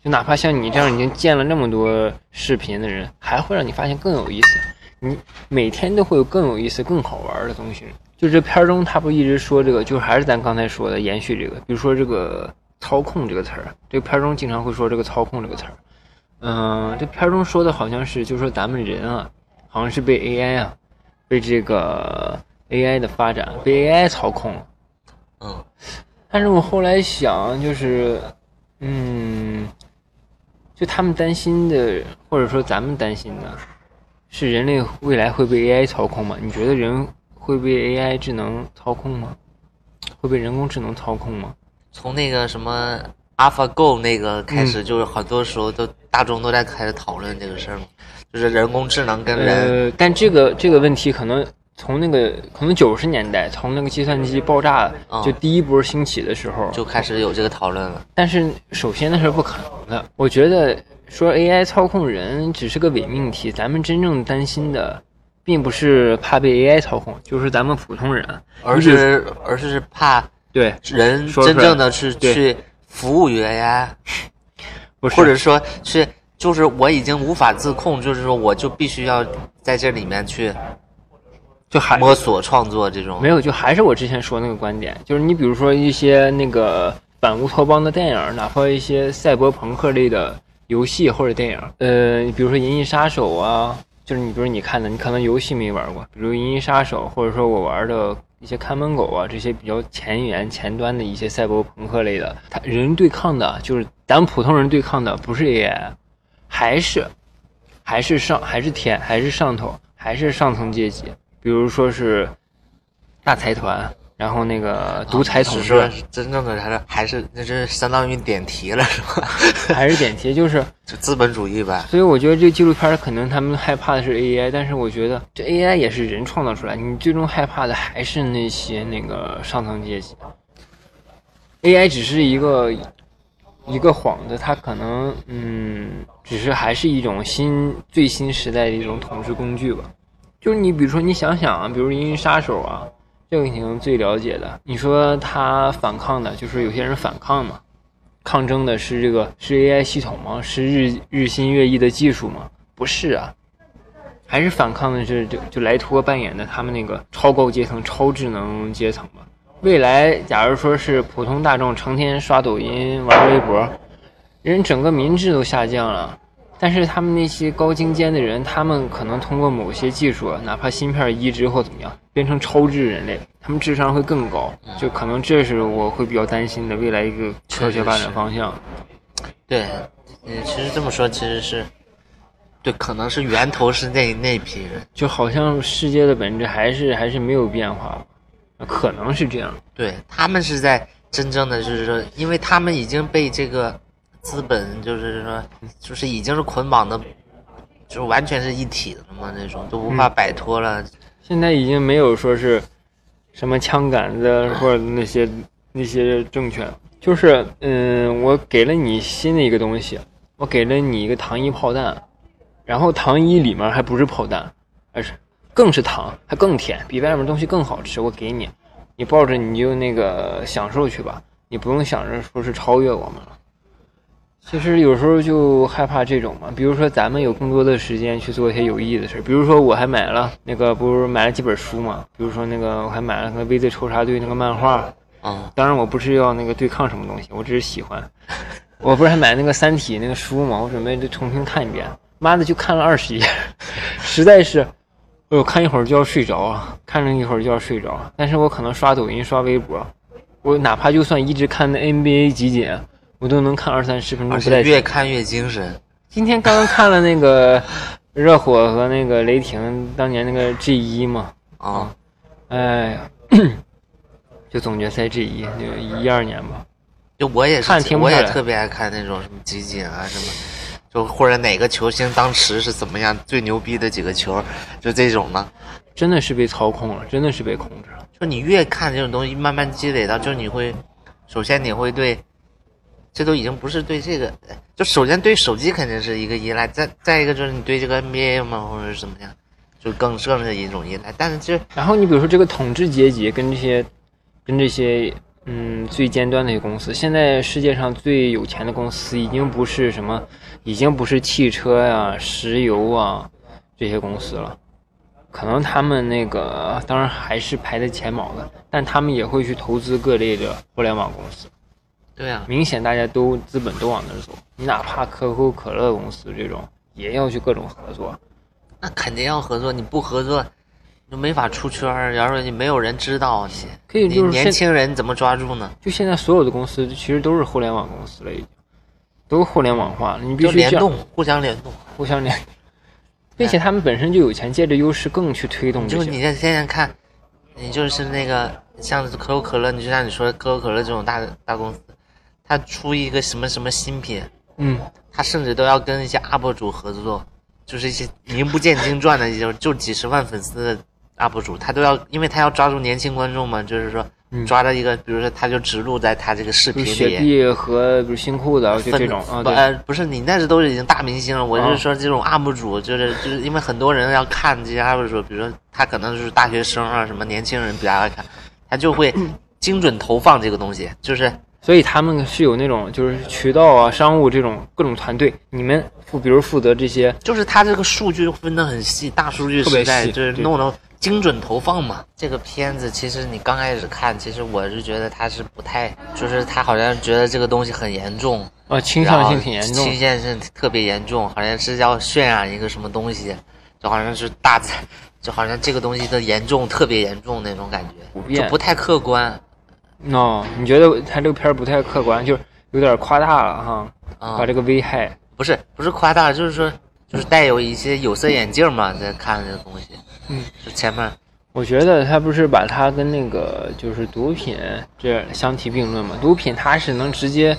就哪怕像你这样已经见了那么多视频的人，还会让你发现更有意思。你每天都会有更有意思、更好玩的东西。就这片中，他不一直说这个，就还是咱刚才说的延续这个，比如说这个操控这个词儿，这个片中经常会说这个操控这个词儿。嗯，这片中说的好像是，就说咱们人啊，好像是被 AI 啊，被这个 AI 的发展被 AI 操控了。嗯，但是我后来想，就是，嗯，就他们担心的，或者说咱们担心的，是人类未来会被 AI 操控吗？你觉得人会被 AI 智能操控吗？会被人工智能操控吗？从那个什么 AlphaGo 那个开嗯始，就是很多时候都大众都在开始讨论这个事儿嘛，就是人工智能跟人，呃，但这个这个问题可能从那个可能九十年代，从那个计算机爆炸嗯就第一波兴起的时候，就开始有这个讨论了。但是首先那是不可能的。我觉得说 AI 操控人只是个伪命题，咱们真正担心的，并不是怕被 AI 操控，就是咱们普通人，而是而是怕对，人真正的是去服务于 AI，不是或者说是就是我已经无法自控，就是说我就必须要在这里面去就还摸索创作这种没。有，就还是我之前说那个观点，就是你比如说一些那个反乌托邦的电影，哪怕一些赛博朋克类的游戏或者电影，呃，比如说《银翼杀手》啊，就是你比如你看的，你可能游戏没玩过，比如《银翼杀手》，或者说我玩的一些看门狗啊，这些比较前沿前端的一些赛博朋克类的，他人对抗的就是咱们普通人对抗的不是 AI，还是还是上还是天还是上头还是上层阶级，比如说是大财团，然后那个独裁统治，真正的还是还是那这相当于点题了是吧？还是点题，就是 就资本主义呗。所以我觉得这纪录片可能他们害怕的是 AI，但是我觉得这 AI 也是人创造出来，你最终害怕的还是那些那个上层阶级。AI 只是一个一个幌子，它可能嗯，只是还是一种新最新时代的一种统治工具吧。就是你比如说你想想啊，比如《银翼杀手》啊，这个你能最了解的。你说他反抗的，就是有些人反抗嘛，抗争的是这个是 AI 系统吗？是日日新月异的技术吗？不是啊，还是反抗的是就就莱托扮演的他们那个超高阶层、超智能阶层吧。未来假如说是普通大众成天刷抖音、玩微博，人整个民智都下降了。但是他们那些高精尖的人，他们可能通过某些技术，哪怕芯片移植或怎么样，变成超智人类，他们智商会更高。就可能这是我会比较担心的未来一个科学发展方向。对，嗯，其实这么说其实是，对，可能是源头是那那批人。就好像世界的本质还是还是没有变化，可能是这样。对他们是在真正的就是说，因为他们已经被这个资本就是说，就是已经是捆绑的，就是完全是一体的了嘛，那种都无法摆脱了。现在已经没有说是什么枪杆子或者那些那些政权，就是嗯，我给了你新的一个东西，我给了你一个糖衣炮弹，然后糖衣里面还不是炮弹，而是更是糖，还更甜，比外面东西更好吃。我给你，你抱着你就那个享受去吧，你不用想着说是超越我们了。其实有时候就害怕这种嘛，比如说咱们有更多的时间去做一些有意义的事儿，比如说我还买了那个不是买了几本书嘛，比如说那个我还买了那个 VZ 抽查队那个漫画，啊，当然我不是要那个对抗什么东西，我只是喜欢。我不是还买那个《三体》那个书嘛，我准备就重新看一遍。妈的，就看了二十页，实在是，哎呦，看一会儿就要睡着啊，看着一会儿就要睡着。但是我可能刷抖音、刷微博，我哪怕就算一直看那 NBA 集锦，我都能看二三十分钟而且不带。越看越精神。今天刚刚看了那个 热火和那个雷霆当年那个 G 一嘛，啊、哎呀，就总决赛 G 一，就一二年吧。就我也看是，我也特别爱看那种什么集锦啊什么，就或者哪个球星当时是怎么样最牛逼的几个球，就这种的。真的是被操控了，真的是被控制了。就你越看这种东西，慢慢积累到，就是你会，首先你会对，这都已经不是对这个，就首先对手机肯定是一个依赖，再再一个就是你对这个 NBA 嘛，或者是怎么样，就更更是一种依赖。但是就然后你比如说这个统治阶级跟这些，跟这些嗯最尖端的一些公司，现在世界上最有钱的公司已经不是什么，已经不是汽车呀、石油啊这些公司了。可能他们那个当然还是排在前茅的，但他们也会去投资各类的互联网公司。对啊，明显大家都资本都往那儿走。你哪怕可口可乐公司这种，也要去各种合作。那肯定要合作，你不合作，你就没法出圈儿。要是你没有人知道，你可以就是现年轻人怎么抓住呢？就现在所有的公司其实都是互联网公司了，已经都互联网化了。你必须联动，互相联动。互相联，并且他们本身就有钱，借着优势更去推动。就你现在看，你就是那个像可口可乐，你就像你说的可口可乐这种大大公司，它出一个什么什么新品，嗯，他甚至都要跟一些 UP 主合作，就是一些名不见经传的，就就几十万粉丝的 UP 主，他都要，因为他要抓住年轻观众嘛，就是说嗯。抓到一个，比如说他就植入在他这个视频比如雪里。碧和比如新裤子啊，就分这种啊，对，不呃，不是你那是都是已经大明星了，我啊是说这种 UP 主，就是就是因为很多人要看这些 UP 主，比如说他可能就是大学生啊，什么年轻人比较爱看，他就会精准投放这个东西，就是所以他们是有那种就是渠道啊、商务这种各种团队，你们负比如负责这些，就是他这个数据分得很细，大数据时代细就是弄得精准投放嘛。这个片子其实你刚开始看，其实我是觉得他是不太，就是他好像觉得这个东西很严重，呃，倾向性挺严重倾。向性特别严重，好像是要渲染一个什么东西，就好像是大自，就好像这个东西的严重特别严重那种感觉，就不太客观。哦，你觉得他这个片儿不太客观，就是有点夸大了哈，啊、把这个危害，不是不是夸大，就是说就是带有一些有色眼镜嘛，在看这个东西。嗯，就前面我觉得他不是把它跟那个就是毒品这相提并论嘛？毒品它是能直接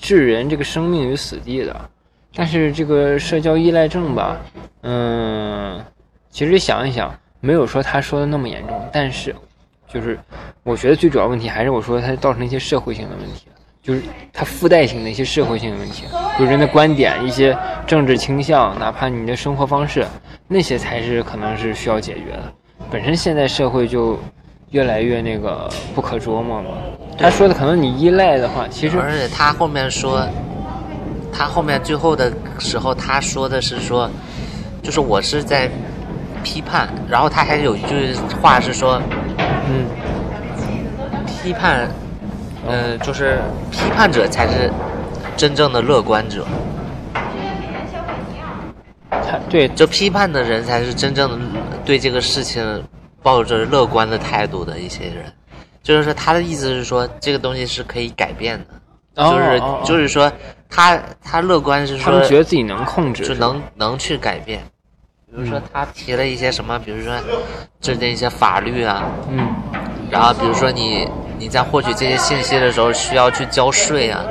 置人这个生命于死地的，但是这个社交依赖症吧，嗯，其实想一想，没有说他说的那么严重，但是就是我觉得最主要问题还是我说它造成一些社会性的问题。就是它附带性的一些社会性的问题，就是人的观点、一些政治倾向，哪怕你的生活方式，那些才是可能是需要解决的。本身现在社会就越来越那个不可捉摸嘛。他说的可能你依赖的话，其实而且他后面说，他后面最后的时候，他说的是说，就是我是在批判，然后他还有一句话是说，嗯，批判，呃，就是批判者才是真正的乐观者，他对就批判的人才是真正的对这个事情抱着乐观的态度的一些人。就是说，他的意思是说，这个东西是可以改变的，哦就是就是说，他他乐观是说他们觉得自己能控制，就是能能去改变。比如说，他提了一些什么，比如说制定一些法律啊，嗯，然后比如说你你在获取这些信息的时候需要去交税啊，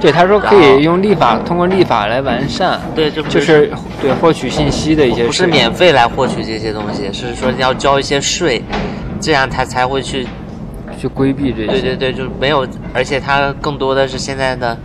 对他说可以用立法，通过立法来完善，对，就就是对获取信息的一些不是免费来获取这些东西，是说要交一些税，这样他才会去。去规避这些。对对对，就是没有，而且他更多的是现在的，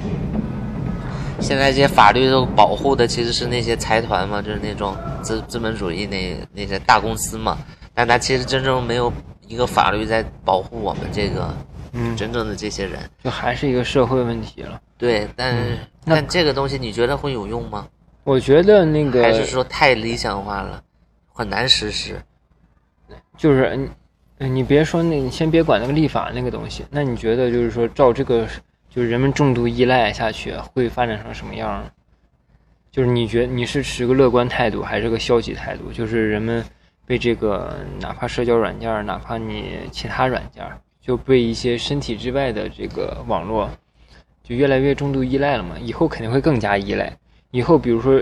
现在这些法律都保护的其实是那些财团嘛，就是那种资资本主义那那些大公司嘛，但他其实真正没有一个法律在保护我们这个嗯，真正的这些人。就还是一个社会问题了。对，但是、但这个东西你觉得会有用吗？我觉得那个还是说太理想化了，很难实施？就是你，呃你别说那，你先别管那个立法那个东西。那你觉得就是说，照这个就是人们重度依赖下去，会发展成什么样？就是你觉得你是持个乐观态度，还是个消极态度？就是人们被这个哪怕社交软件，哪怕你其他软件，就被一些身体之外的这个网络，就越来越重度依赖了嘛。以后肯定会更加依赖。以后比如说，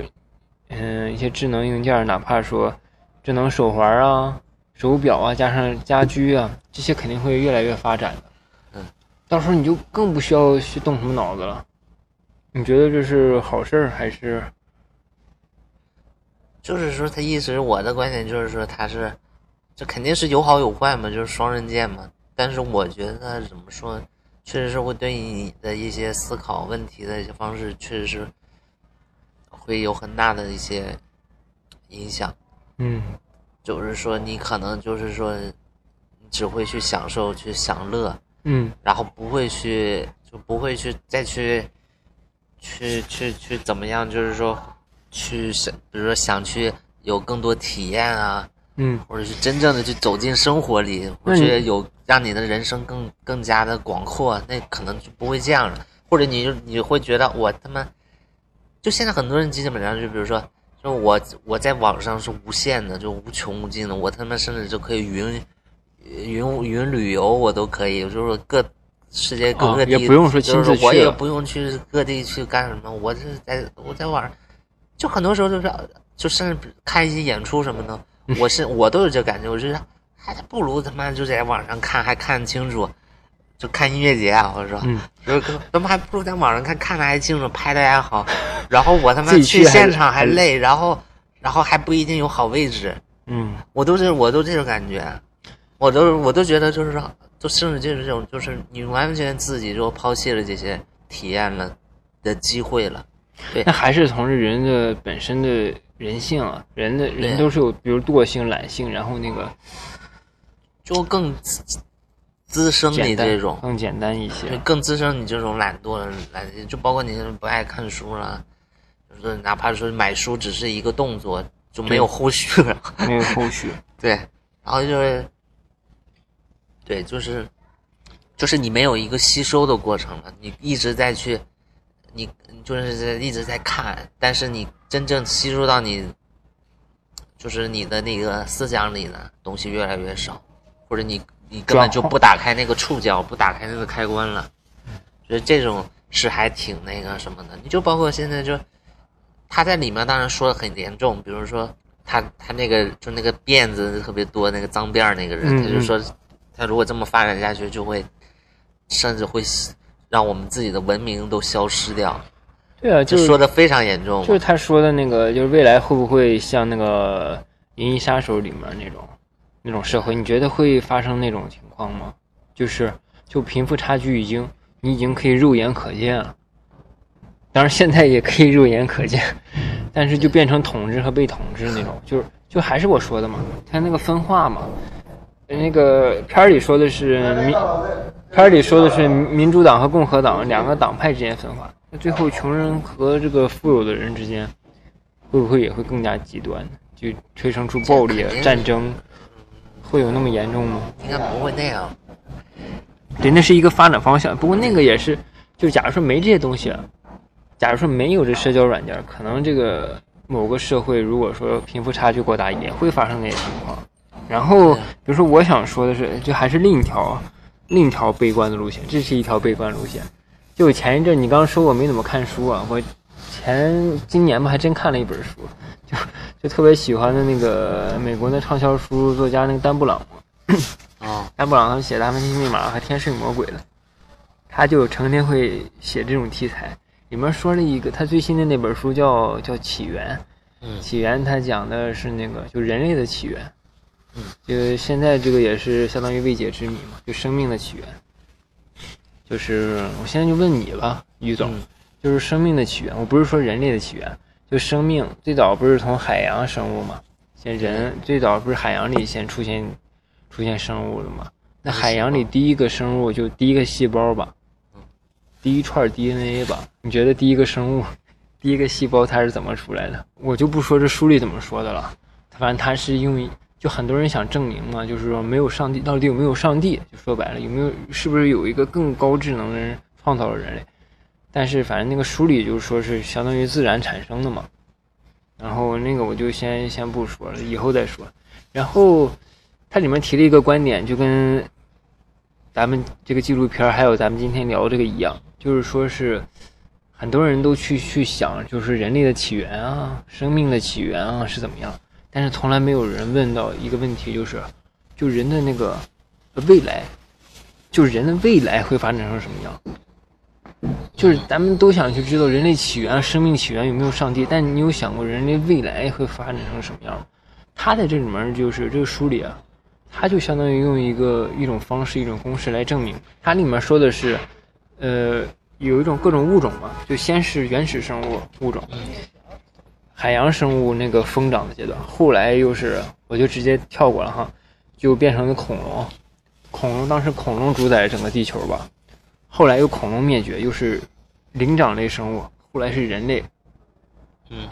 嗯，一些智能硬件，哪怕说智能手环啊。手表啊，加上家居啊，这些肯定会越来越发展的。嗯，到时候你就更不需要去动什么脑子了。你觉得这是好事儿还是？就是说，他意思是我的观点就是说，他是这肯定是有好有坏嘛，就是双刃剑嘛。但是我觉得怎么说，确实是会对你的一些思考问题的一些方式，确实是会有很大的一些影响。嗯就是说，你可能就是说，你只会去享受、去享乐，嗯然后不会去，就不会去再去，去去去怎么样？就是说，去想，比如说想去有更多体验啊，嗯或者是真正的去走进生活里，或那你者有让你的人生更更加的广阔，那可能就不会这样了。或者你就你会觉得我他妈，就现在很多人基本上就比如说，就我我在网上是无限的，就无穷无尽的，我他妈甚至就可以云云云旅游，我都可以，就是各世界各个地，啊也不用说亲自就是我也不用去各地去干什么，我是在我在网上，就很多时候就是就甚至看一些演出什么的，我是我都有这感觉，我就是还不如他妈就在网上看还看清楚，就看音乐节啊，或者说。嗯，就是他妈还不如在网上看，看的还清楚，拍的还好，然后我他妈去现场还还累，然后然后还不一定有好位置，嗯，我都是我都这种感觉，我都我都觉得就是说，就甚至就是这种，就是你完全自己就抛弃了这些体验了的机会了，对。那还是从人的本身的人性啊，人的人都是有，比如惰性、懒性，然后那个就更滋滋生你这种，更简单一些。更滋生你这种懒惰的懒，就包括你不爱看书了，就是哪怕说买书只是一个动作，就没有后续了。没有后续，对，然后就是，对，就是，就是你没有一个吸收的过程了，你一直在去，你就是在一直在看，但是你真正吸收到你，就是你的那个思想里的东西越来越少，或者你你根本就不打开那个触角，不打开那个开关了，所以这种是还挺那个什么的。你就包括现在就，他在里面当然说的很严重，比如说他他那个就那个辫子特别多那个脏辫儿那个人，嗯他就说他如果这么发展下去，就会甚至会让我们自己的文明都消失掉，对啊，就就是说的非常严重。就是他说的那个，就是未来会不会像那个《银翼杀手》里面那种那种社会？你觉得会发生那种情况吗？就是就贫富差距已经你已经可以肉眼可见了，当然现在也可以肉眼可见，但是就变成统治和被统治那种，就是就还是我说的嘛，他那个分化嘛，那个片儿里说的是民，片儿里说的是民主党和共和党两个党派之间分化，那最后穷人和这个富有的人之间，会不会也会更加极端？就催生出暴力战争，会有那么严重吗？应该不会那样。对，那是一个发展方向。不过那个也是，就假如说没这些东西，了假如说没有这社交软件，可能这个某个社会如果说贫富差距过大，也会发生那些情况。然后，比如说我想说的是，就还是另一条另一条悲观的路线，这是一条悲观路线。就前一阵你刚刚说我没怎么看书啊，我前今年吧还真看了一本书，就就特别喜欢的那个美国的畅销书作家那个丹布朗嘛。啊、丹布朗他们写《达芬奇密码》和《天使与魔鬼》的，他就成天会写这种题材。里面说了一个，他最新的那本书叫叫《起源》，嗯起源他讲的是那个就人类的起源，嗯，就现在这个也是相当于未解之谜嘛，就生命的起源。就是我现在就问你吧，于总，嗯就是生命的起源，我不是说人类的起源，就生命最早不是从海洋生物嘛，先人最早不是海洋里先出现出现生物的嘛？那海洋里第一个生物就第一个细胞吧，第一串 DNA 吧？你觉得第一个生物，第一个细胞它是怎么出来的？我就不说这书里怎么说的了，反正它是用就很多人想证明嘛，就是说没有上帝，到底有没有上帝？就说白了，有没有是不是有一个更高智能的人创造了人类？但是反正那个书里就是说是相当于自然产生的嘛，然后那个我就先先不说了，以后再说。然后它里面提了一个观点，就跟咱们这个纪录片还有咱们今天聊这个一样，就是说是很多人都去去想，就是人类的起源啊，生命的起源啊是怎么样，但是从来没有人问到一个问题，就是就人的那个未来，就人的未来会发展成什么样？就是咱们都想去知道人类起源、生命起源有没有上帝，但你有想过人类未来会发展成什么样吗？他在这里面就是这个书里啊，他就相当于用一个一种方式、一种公式来证明。它里面说的是，呃，有一种各种物种嘛，就先是原始生物物种，海洋生物那个疯长的阶段，后来又是我就直接跳过了哈，就变成了恐龙。恐龙当时恐龙主宰整个地球吧，后来又恐龙灭绝，又是灵长类生物，后来是人类，嗯，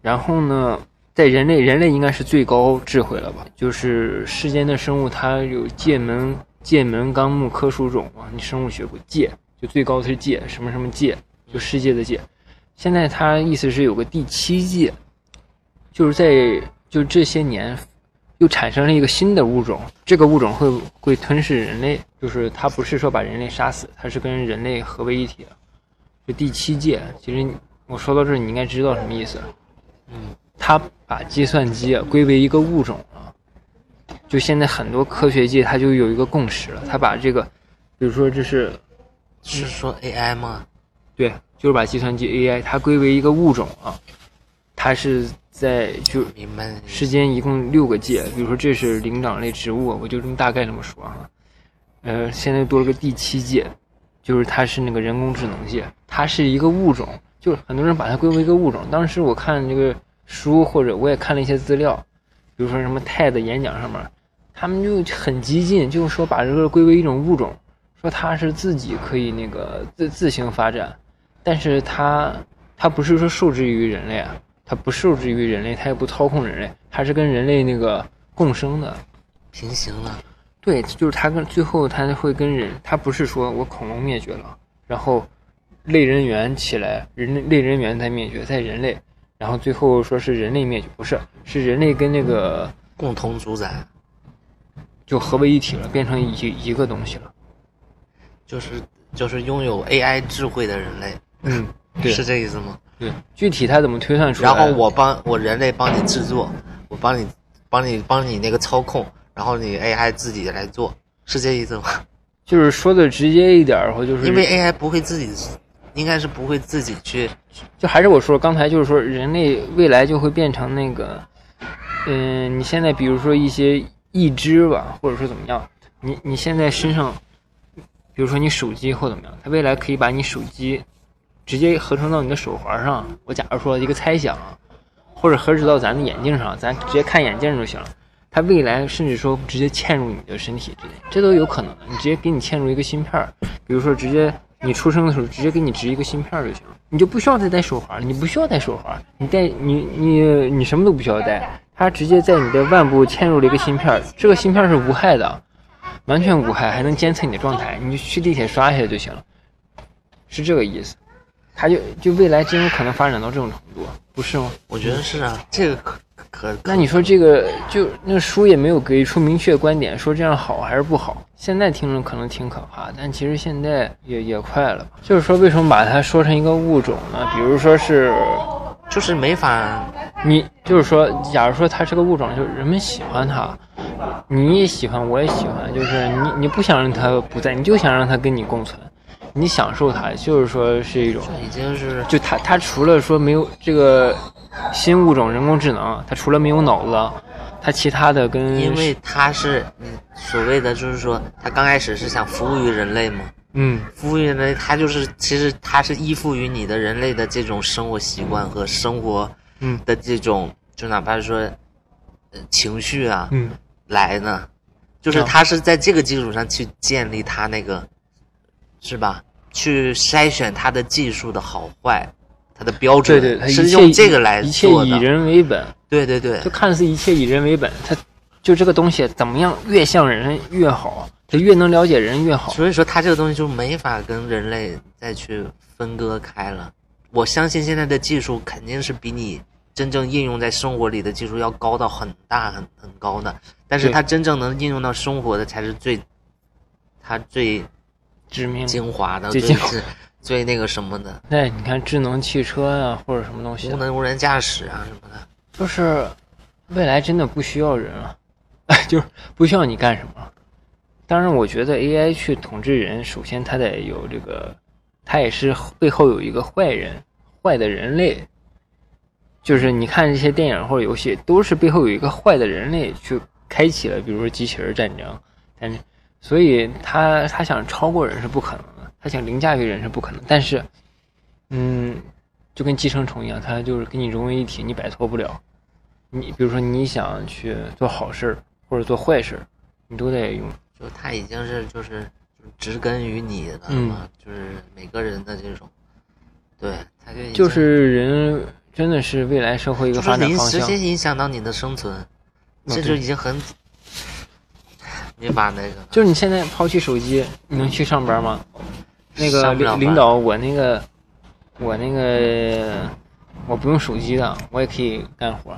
然后呢，在人类，人类应该是最高智慧了吧？就是世间的生物，它有界门、界门纲目科属种啊，你生物学过界就最高的是界，什么什么界，就世界的界。现在他意思是有个第七界，就是在就这些年又产生了一个新的物种，这个物种会会吞噬人类，就是它不是说把人类杀死，它是跟人类合为一体的。就第七界，其实我说到这儿，你应该知道什么意思。嗯，他把计算机归为一个物种了。就现在很多科学界，它就有一个共识了，他把这个，比如说这是是说 AI 吗？对，就是把计算机 AI 它归为一个物种啊，它是在就。世间一共六个界，比如说这是灵长类植物，我就这么大概这么说哈。呃，现在多了个第七界，就是它是那个人工智能界，它是一个物种，就是很多人把它归为一个物种。当时我看这个书或者我也看了一些资料，比如说什么泰的演讲上面，他们就很激进，就是说把这个归为一种物种，说它是自己可以那个自自行发展。但是它，它不是说受制于人类啊，它不受制于人类，它也不操控人类，它是跟人类那个共生的，平行的。对，就是它跟最后它会跟人，它不是说我恐龙灭绝了，然后类人猿起来，人类类人猿在灭绝，在人类，然后最后说是人类灭绝，不是，是人类跟那个共同主宰，就合为一体了，变成一一个东西了，就是就是拥有 AI 智慧的人类。嗯，对，是这意思吗？对，具体他怎么推算出来？然后我帮我人类帮你制作，我帮你帮你帮你那个操控，然后你 AI 自己来做，是这意思吗？就是说的直接一点，或就是因为 AI 不会自己，应该是不会自己去，就还是我说刚才就是说人类未来就会变成那个，嗯，你现在比如说一些义肢吧，或者说怎么样，你你现在身上，比如说你手机或怎么样，它未来可以把你手机。直接合成到你的手环上，我假如说一个猜想，或者合成到咱的眼镜上，咱直接看眼镜就行了。它未来甚至说直接嵌入你的身体之内，这都有可能。你直接给你嵌入一个芯片，比如说直接你出生的时候直接给你植一个芯片就行了，你就不需要再戴手环，你不需要戴手环，你戴你你你什么都不需要戴，它直接在你的腕部嵌入了一个芯片，这个芯片是无害的，完全无害，还能监测你的状态，你就去地铁刷一下就行了，是这个意思。它就就未来真有可能发展到这种程度，不是吗？我觉得是啊，这个可可。那你说这个就那书也没有给出明确观点，说这样好还是不好？现在听着可能挺可怕，但其实现在也也快了。就是说，为什么把它说成一个物种呢？比如说是，就是没法，你就是说，假如说它是个物种，就是人们喜欢它，你也喜欢，我也喜欢，就是你你不想让它不在，你就想让它跟你共存。你享受它，就是说是一种，已经是就它它除了说没有这个新物种人工智能，它除了没有脑子，它其他的跟因为它是嗯所谓的就是说，它刚开始是想服务于人类嘛，嗯，服务于人类，它就是其实它是依附于你的人类的这种生活习惯和生活嗯。的这种，就哪怕说呃情绪啊，嗯，来呢，就是它是在这个基础上去建立它那个。是吧？去筛选它的技术的好坏，它的标准，对对，是用这个来一切以人为本。对对对，就看似一切以人为本，它就这个东西怎么样越像人越好，它越能了解人越好。所以说，它这个东西就没法跟人类再去分割开了。我相信现在的技术肯定是比你真正应用在生活里的技术要高到很大很很高的，但是它真正能应用到生活的才是最，它最。致命精华的，最最最那个什么的。对，你看智能汽车呀，或者什么东西，无能无人驾驶啊什么的，就是未来真的不需要人了，就是不需要你干什么。当然，我觉得 AI 去统治人，首先它得有这个，它也是背后有一个坏人，坏的人类。就是你看这些电影或者游戏，都是背后有一个坏的人类去开启了，比如说机器人战争，但是。所以他他想超过人是不可能的，他想凌驾于人是不可能。但是，嗯，就跟寄生虫一样，他就是跟你融为一体，你摆脱不了。你比如说你想去做好事或者做坏事你都得用。就他已经是就是植根于你的嘛，就是每个人的这种，对，就是人真的是未来社会一个发展方向，直接影响到你的生存，这就已经很。你把那个，就是你现在抛弃手机，你能去上班吗？那个领领导，我那个我那个我不用手机的，我也可以干活，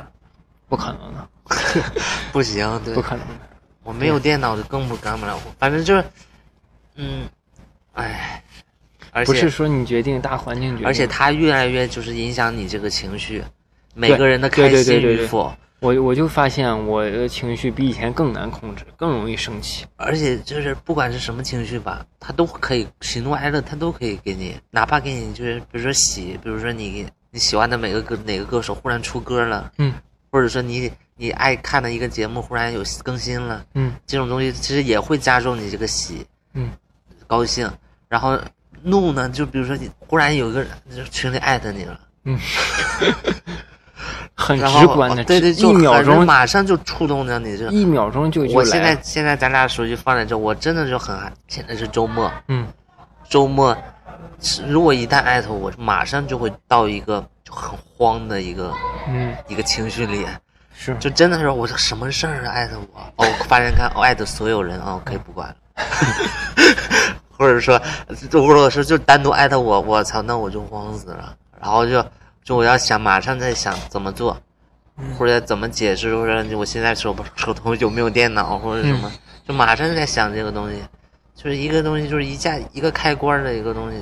不可能的，不行，对不，可能的。我没有电脑就更不干不了活，反正就是，嗯，哎，而且不是说你决定，大环境决定。而且它越来越就是影响你这个情绪，每个人的开心对对对对与否，我我就发现我的情绪比以前更难控制，更容易生气。而且就是不管是什么情绪吧，他都可以喜怒哀乐，他都可以给你，哪怕给你就是比如说喜，比如说你你喜欢的每个歌哪个歌手忽然出歌了，嗯或者说你你爱看的一个节目忽然有更新了，嗯这种东西其实也会加重你这个喜嗯高兴，然后怒呢，就比如说你忽然有个人就是群里艾特你了。嗯，很然后直观的，对对，一秒钟马上就触动着你这。一秒钟就就我现在现在咱俩手机放在这，我真的就很害现在是周末，嗯周末是如果一旦艾特我，马上就会到一个就很慌的一个嗯一个情绪里，是就真的是我说什么事儿啊艾特我，哦，我发现看哦艾特所有人哦，可以不管了。或者说，如果说就单独艾特我，我操，那我就慌死了。然后就就我要想马上在想怎么做，或者怎么解释，或者我现在手手头有没有电脑或者什么，就马上在想这个东西，就是一个东西，就是一架一个开关的一个东西。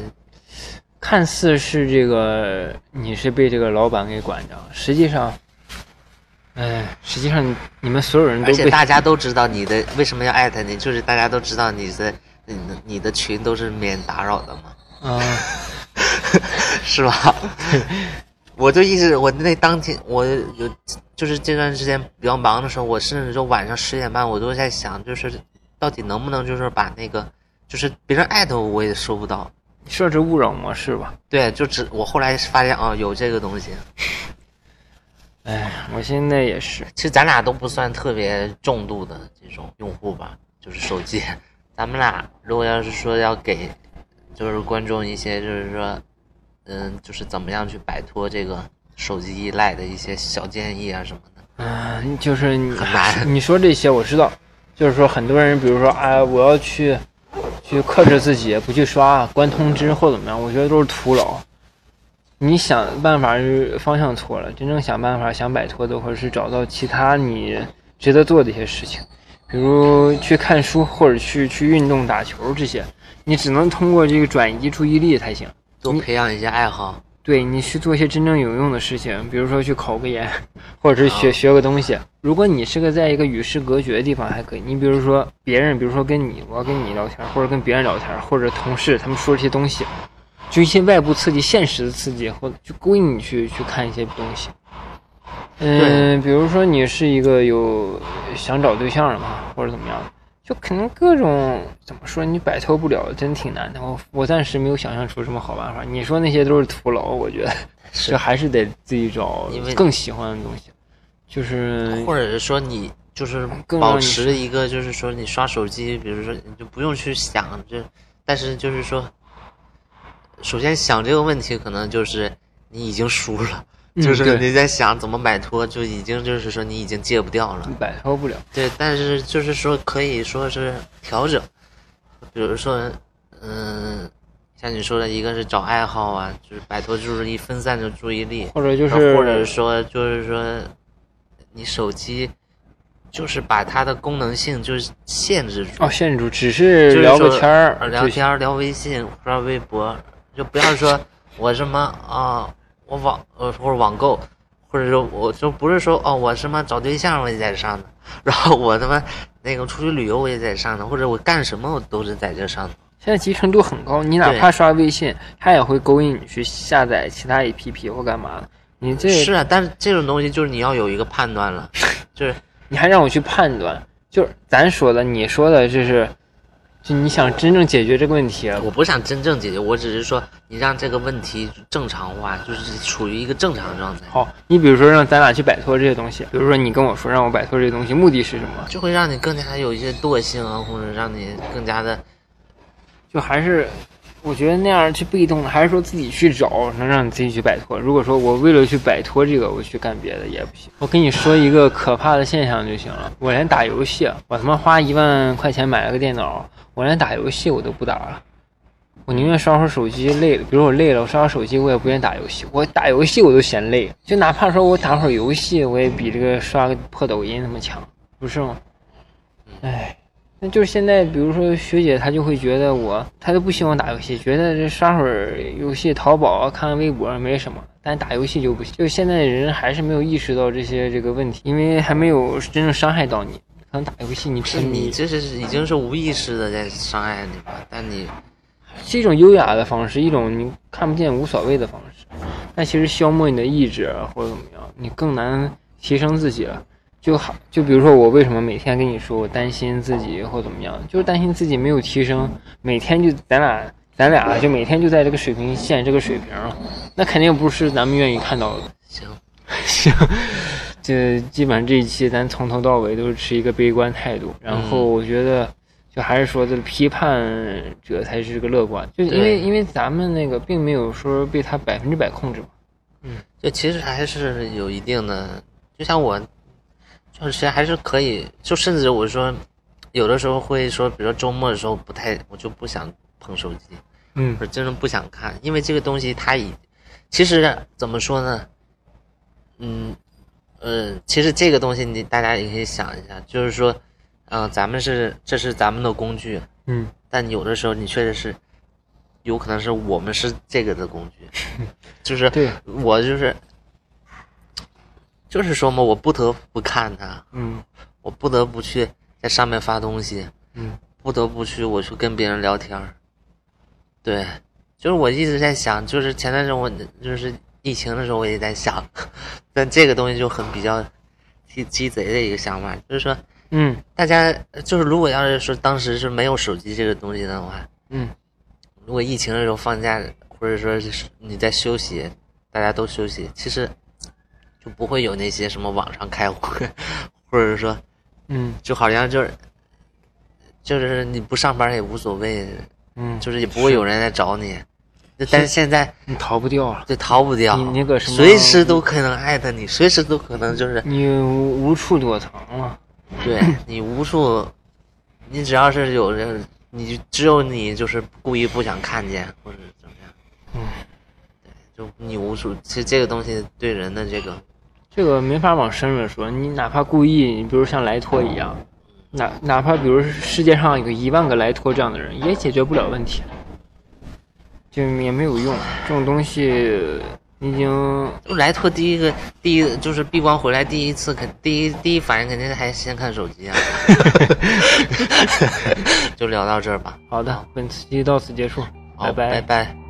看似是这个你是被这个老板给管着，实际上，哎，实际上你们所有人而且大家都知道你的为什么要艾特你，就是大家都知道你的你的你的群都是免打扰的嘛。啊，是吧？我就一直我那当天我有就是这段时间比较忙的时候，我甚至就晚上十点半我都在想，就是到底能不能就是把那个就是别人艾特我我也收不到。设置勿扰模式吧。对，就只我后来发现哦有这个东西。哎，我现在也是，其实咱俩都不算特别重度的这种用户吧，就是手机。咱们俩如果要是说要给就是观众一些就是说嗯就是怎么样去摆脱这个手机依赖的一些小建议啊什么的。嗯、就是你你说这些我知道，就是说很多人，比如说哎，我要去去克制自己，不去刷，关通知或怎么样，我觉得都是徒劳。你想办法是方向错了，真正想办法想摆脱的，或者是找到其他你值得做的一些事情，比如去看书或者去去运动、打球这些，你只能通过这个转移注意力才行。多培养一些爱好。对你去做一些真正有用的事情，比如说去考个研，或者是学学个东西。如果你是个在一个与世隔绝的地方，还可以。你比如说别人，比如说跟你，我要跟你聊天，或者跟别人聊天，或者同事他们说这些东西，就一些外部刺激、现实的刺激，或就勾引你去去看一些东西。嗯，比如说你是一个有想找对象的嘛，或者怎么样，就可能各种怎么说，你摆脱不了，真挺难的。我我暂时没有想象出什么好办法。你说那些都是徒劳，我觉得 是这还是得自己找因为更喜欢的东西，就是或者是说你就是更保持一个，就是说你刷手机，比如说你就不用去想，就但是就是说，首先想这个问题，可能就是你已经输了，嗯就是对你在想怎么摆脱，就已经就是说你已经戒不掉了。摆脱不了。对，但是就是说可以说是调整，比如说，嗯，像你说的，一个是找爱好啊，就是摆脱注意力、分散的注意力，或者就是，或者说就是说，你手机就是把它的功能性就是限制住，哦，限制住，只是聊个天儿，呃聊天儿、聊微信、刷微博，就不要说我什么啊，我网呃或者网购，或者说我就不是说哦我什么找对象我也在上的，然后我他妈那个出去旅游我也在上的，或者我干什么我都是在这上的。现在集成度很高，你哪怕刷微信，它也会勾引你去下载其他 APP 或干嘛的。你这是啊，但是这种东西就是你要有一个判断了，就是你还让我去判断，就是咱说的，你说的，就是，就你想真正解决这个问题，我不想真正解决，我只是说你让这个问题正常化，就是处于一个正常的状态，好，你比如说让咱俩去摆脱这些东西，比如说你跟我说让我摆脱这些东西，目的是什么？就会让你更加有一些惰性啊，或者让你更加的就还是我觉得那样去被动的，还是说自己去找，能让你自己去摆脱。如果说我为了去摆脱这个，我去干别的也不行。我跟你说一个可怕的现象就行了，我连打游戏，我他妈花一万块钱买了个电脑，我连打游戏我都不打了。我宁愿刷会手机累，比如我累了，我刷刷手机，我也不愿意打游戏。我打游戏我都嫌累，就哪怕说我打会儿游戏，我也比这个刷个破抖音他妈强，不是吗？哎，那就是现在，比如说学姐她就会觉得我，她都不希望打游戏，觉得这刷会儿游戏、淘宝、看看微博没什么，但打游戏就不行。就现在人还是没有意识到这些这个问题，因为还没有真正伤害到你。可能打游戏你是你这是已经是无意识的在伤害你吧？但你是一种优雅的方式，一种你看不见无所谓的方式。但其实消磨你的意志或者怎么样，你更难提升自己了。就好，就比如说我为什么每天跟你说我担心自己或怎么样，就是担心自己没有提升，每天就咱俩咱俩就每天就在这个水平线这个水平，那肯定不是咱们愿意看到的。行 行，这基本上这一期咱从头到尾都是持一个悲观态度，然后我觉得就还是说这个批判者才是个乐观，就因为因为咱们那个并没有说被他百分之百控制嘛。嗯，就其实还是有一定的，就像我。就是其实还是可以，就甚至我说，有的时候会说，比如说周末的时候不太，我就不想碰手机，嗯，我真的不想看，因为这个东西它已，其实怎么说呢，嗯，呃，其实这个东西你大家也可以想一下，就是说，嗯，咱们是这是咱们的工具，嗯，但有的时候你确实是，有可能是我们是这个的工具，就是我就是。就是说嘛，我不得不看它，嗯，我不得不去在上面发东西，嗯，不得不去我去跟别人聊天儿，对，就是我一直在想，就是前段时间我就是疫情的时候我也在想，但这个东西就很比较鸡鸡贼的一个想法，就是说，嗯，大家就是如果要是说当时是没有手机这个东西的话，嗯，如果疫情的时候放假或者说是你在休息，大家都休息，其实。就不会有那些什么网上开会，或者说，嗯，就好像就是，就是你不上班也无所谓，嗯，就是也不会有人来找你。但是现在你逃不掉了，对，逃不掉。你那个什么，随时都可能艾特你，随时都可能就是你无处躲藏了。对你无处，你只要是有人，你只有你就是故意不想看见或者怎么样。嗯，对，就你无处。其实这个东西对人的这个。这个没法往深了说，你哪怕故意，你比如像莱托一样，哪哪怕比如世界上有一万个莱托这样的人，也解决不了问题，就也没有用。这种东西已经莱托第一个第一就是闭关回来第一次肯第一第一反应肯定还先看手机啊。就聊到这儿吧。好的，本期到此结束，拜拜拜拜。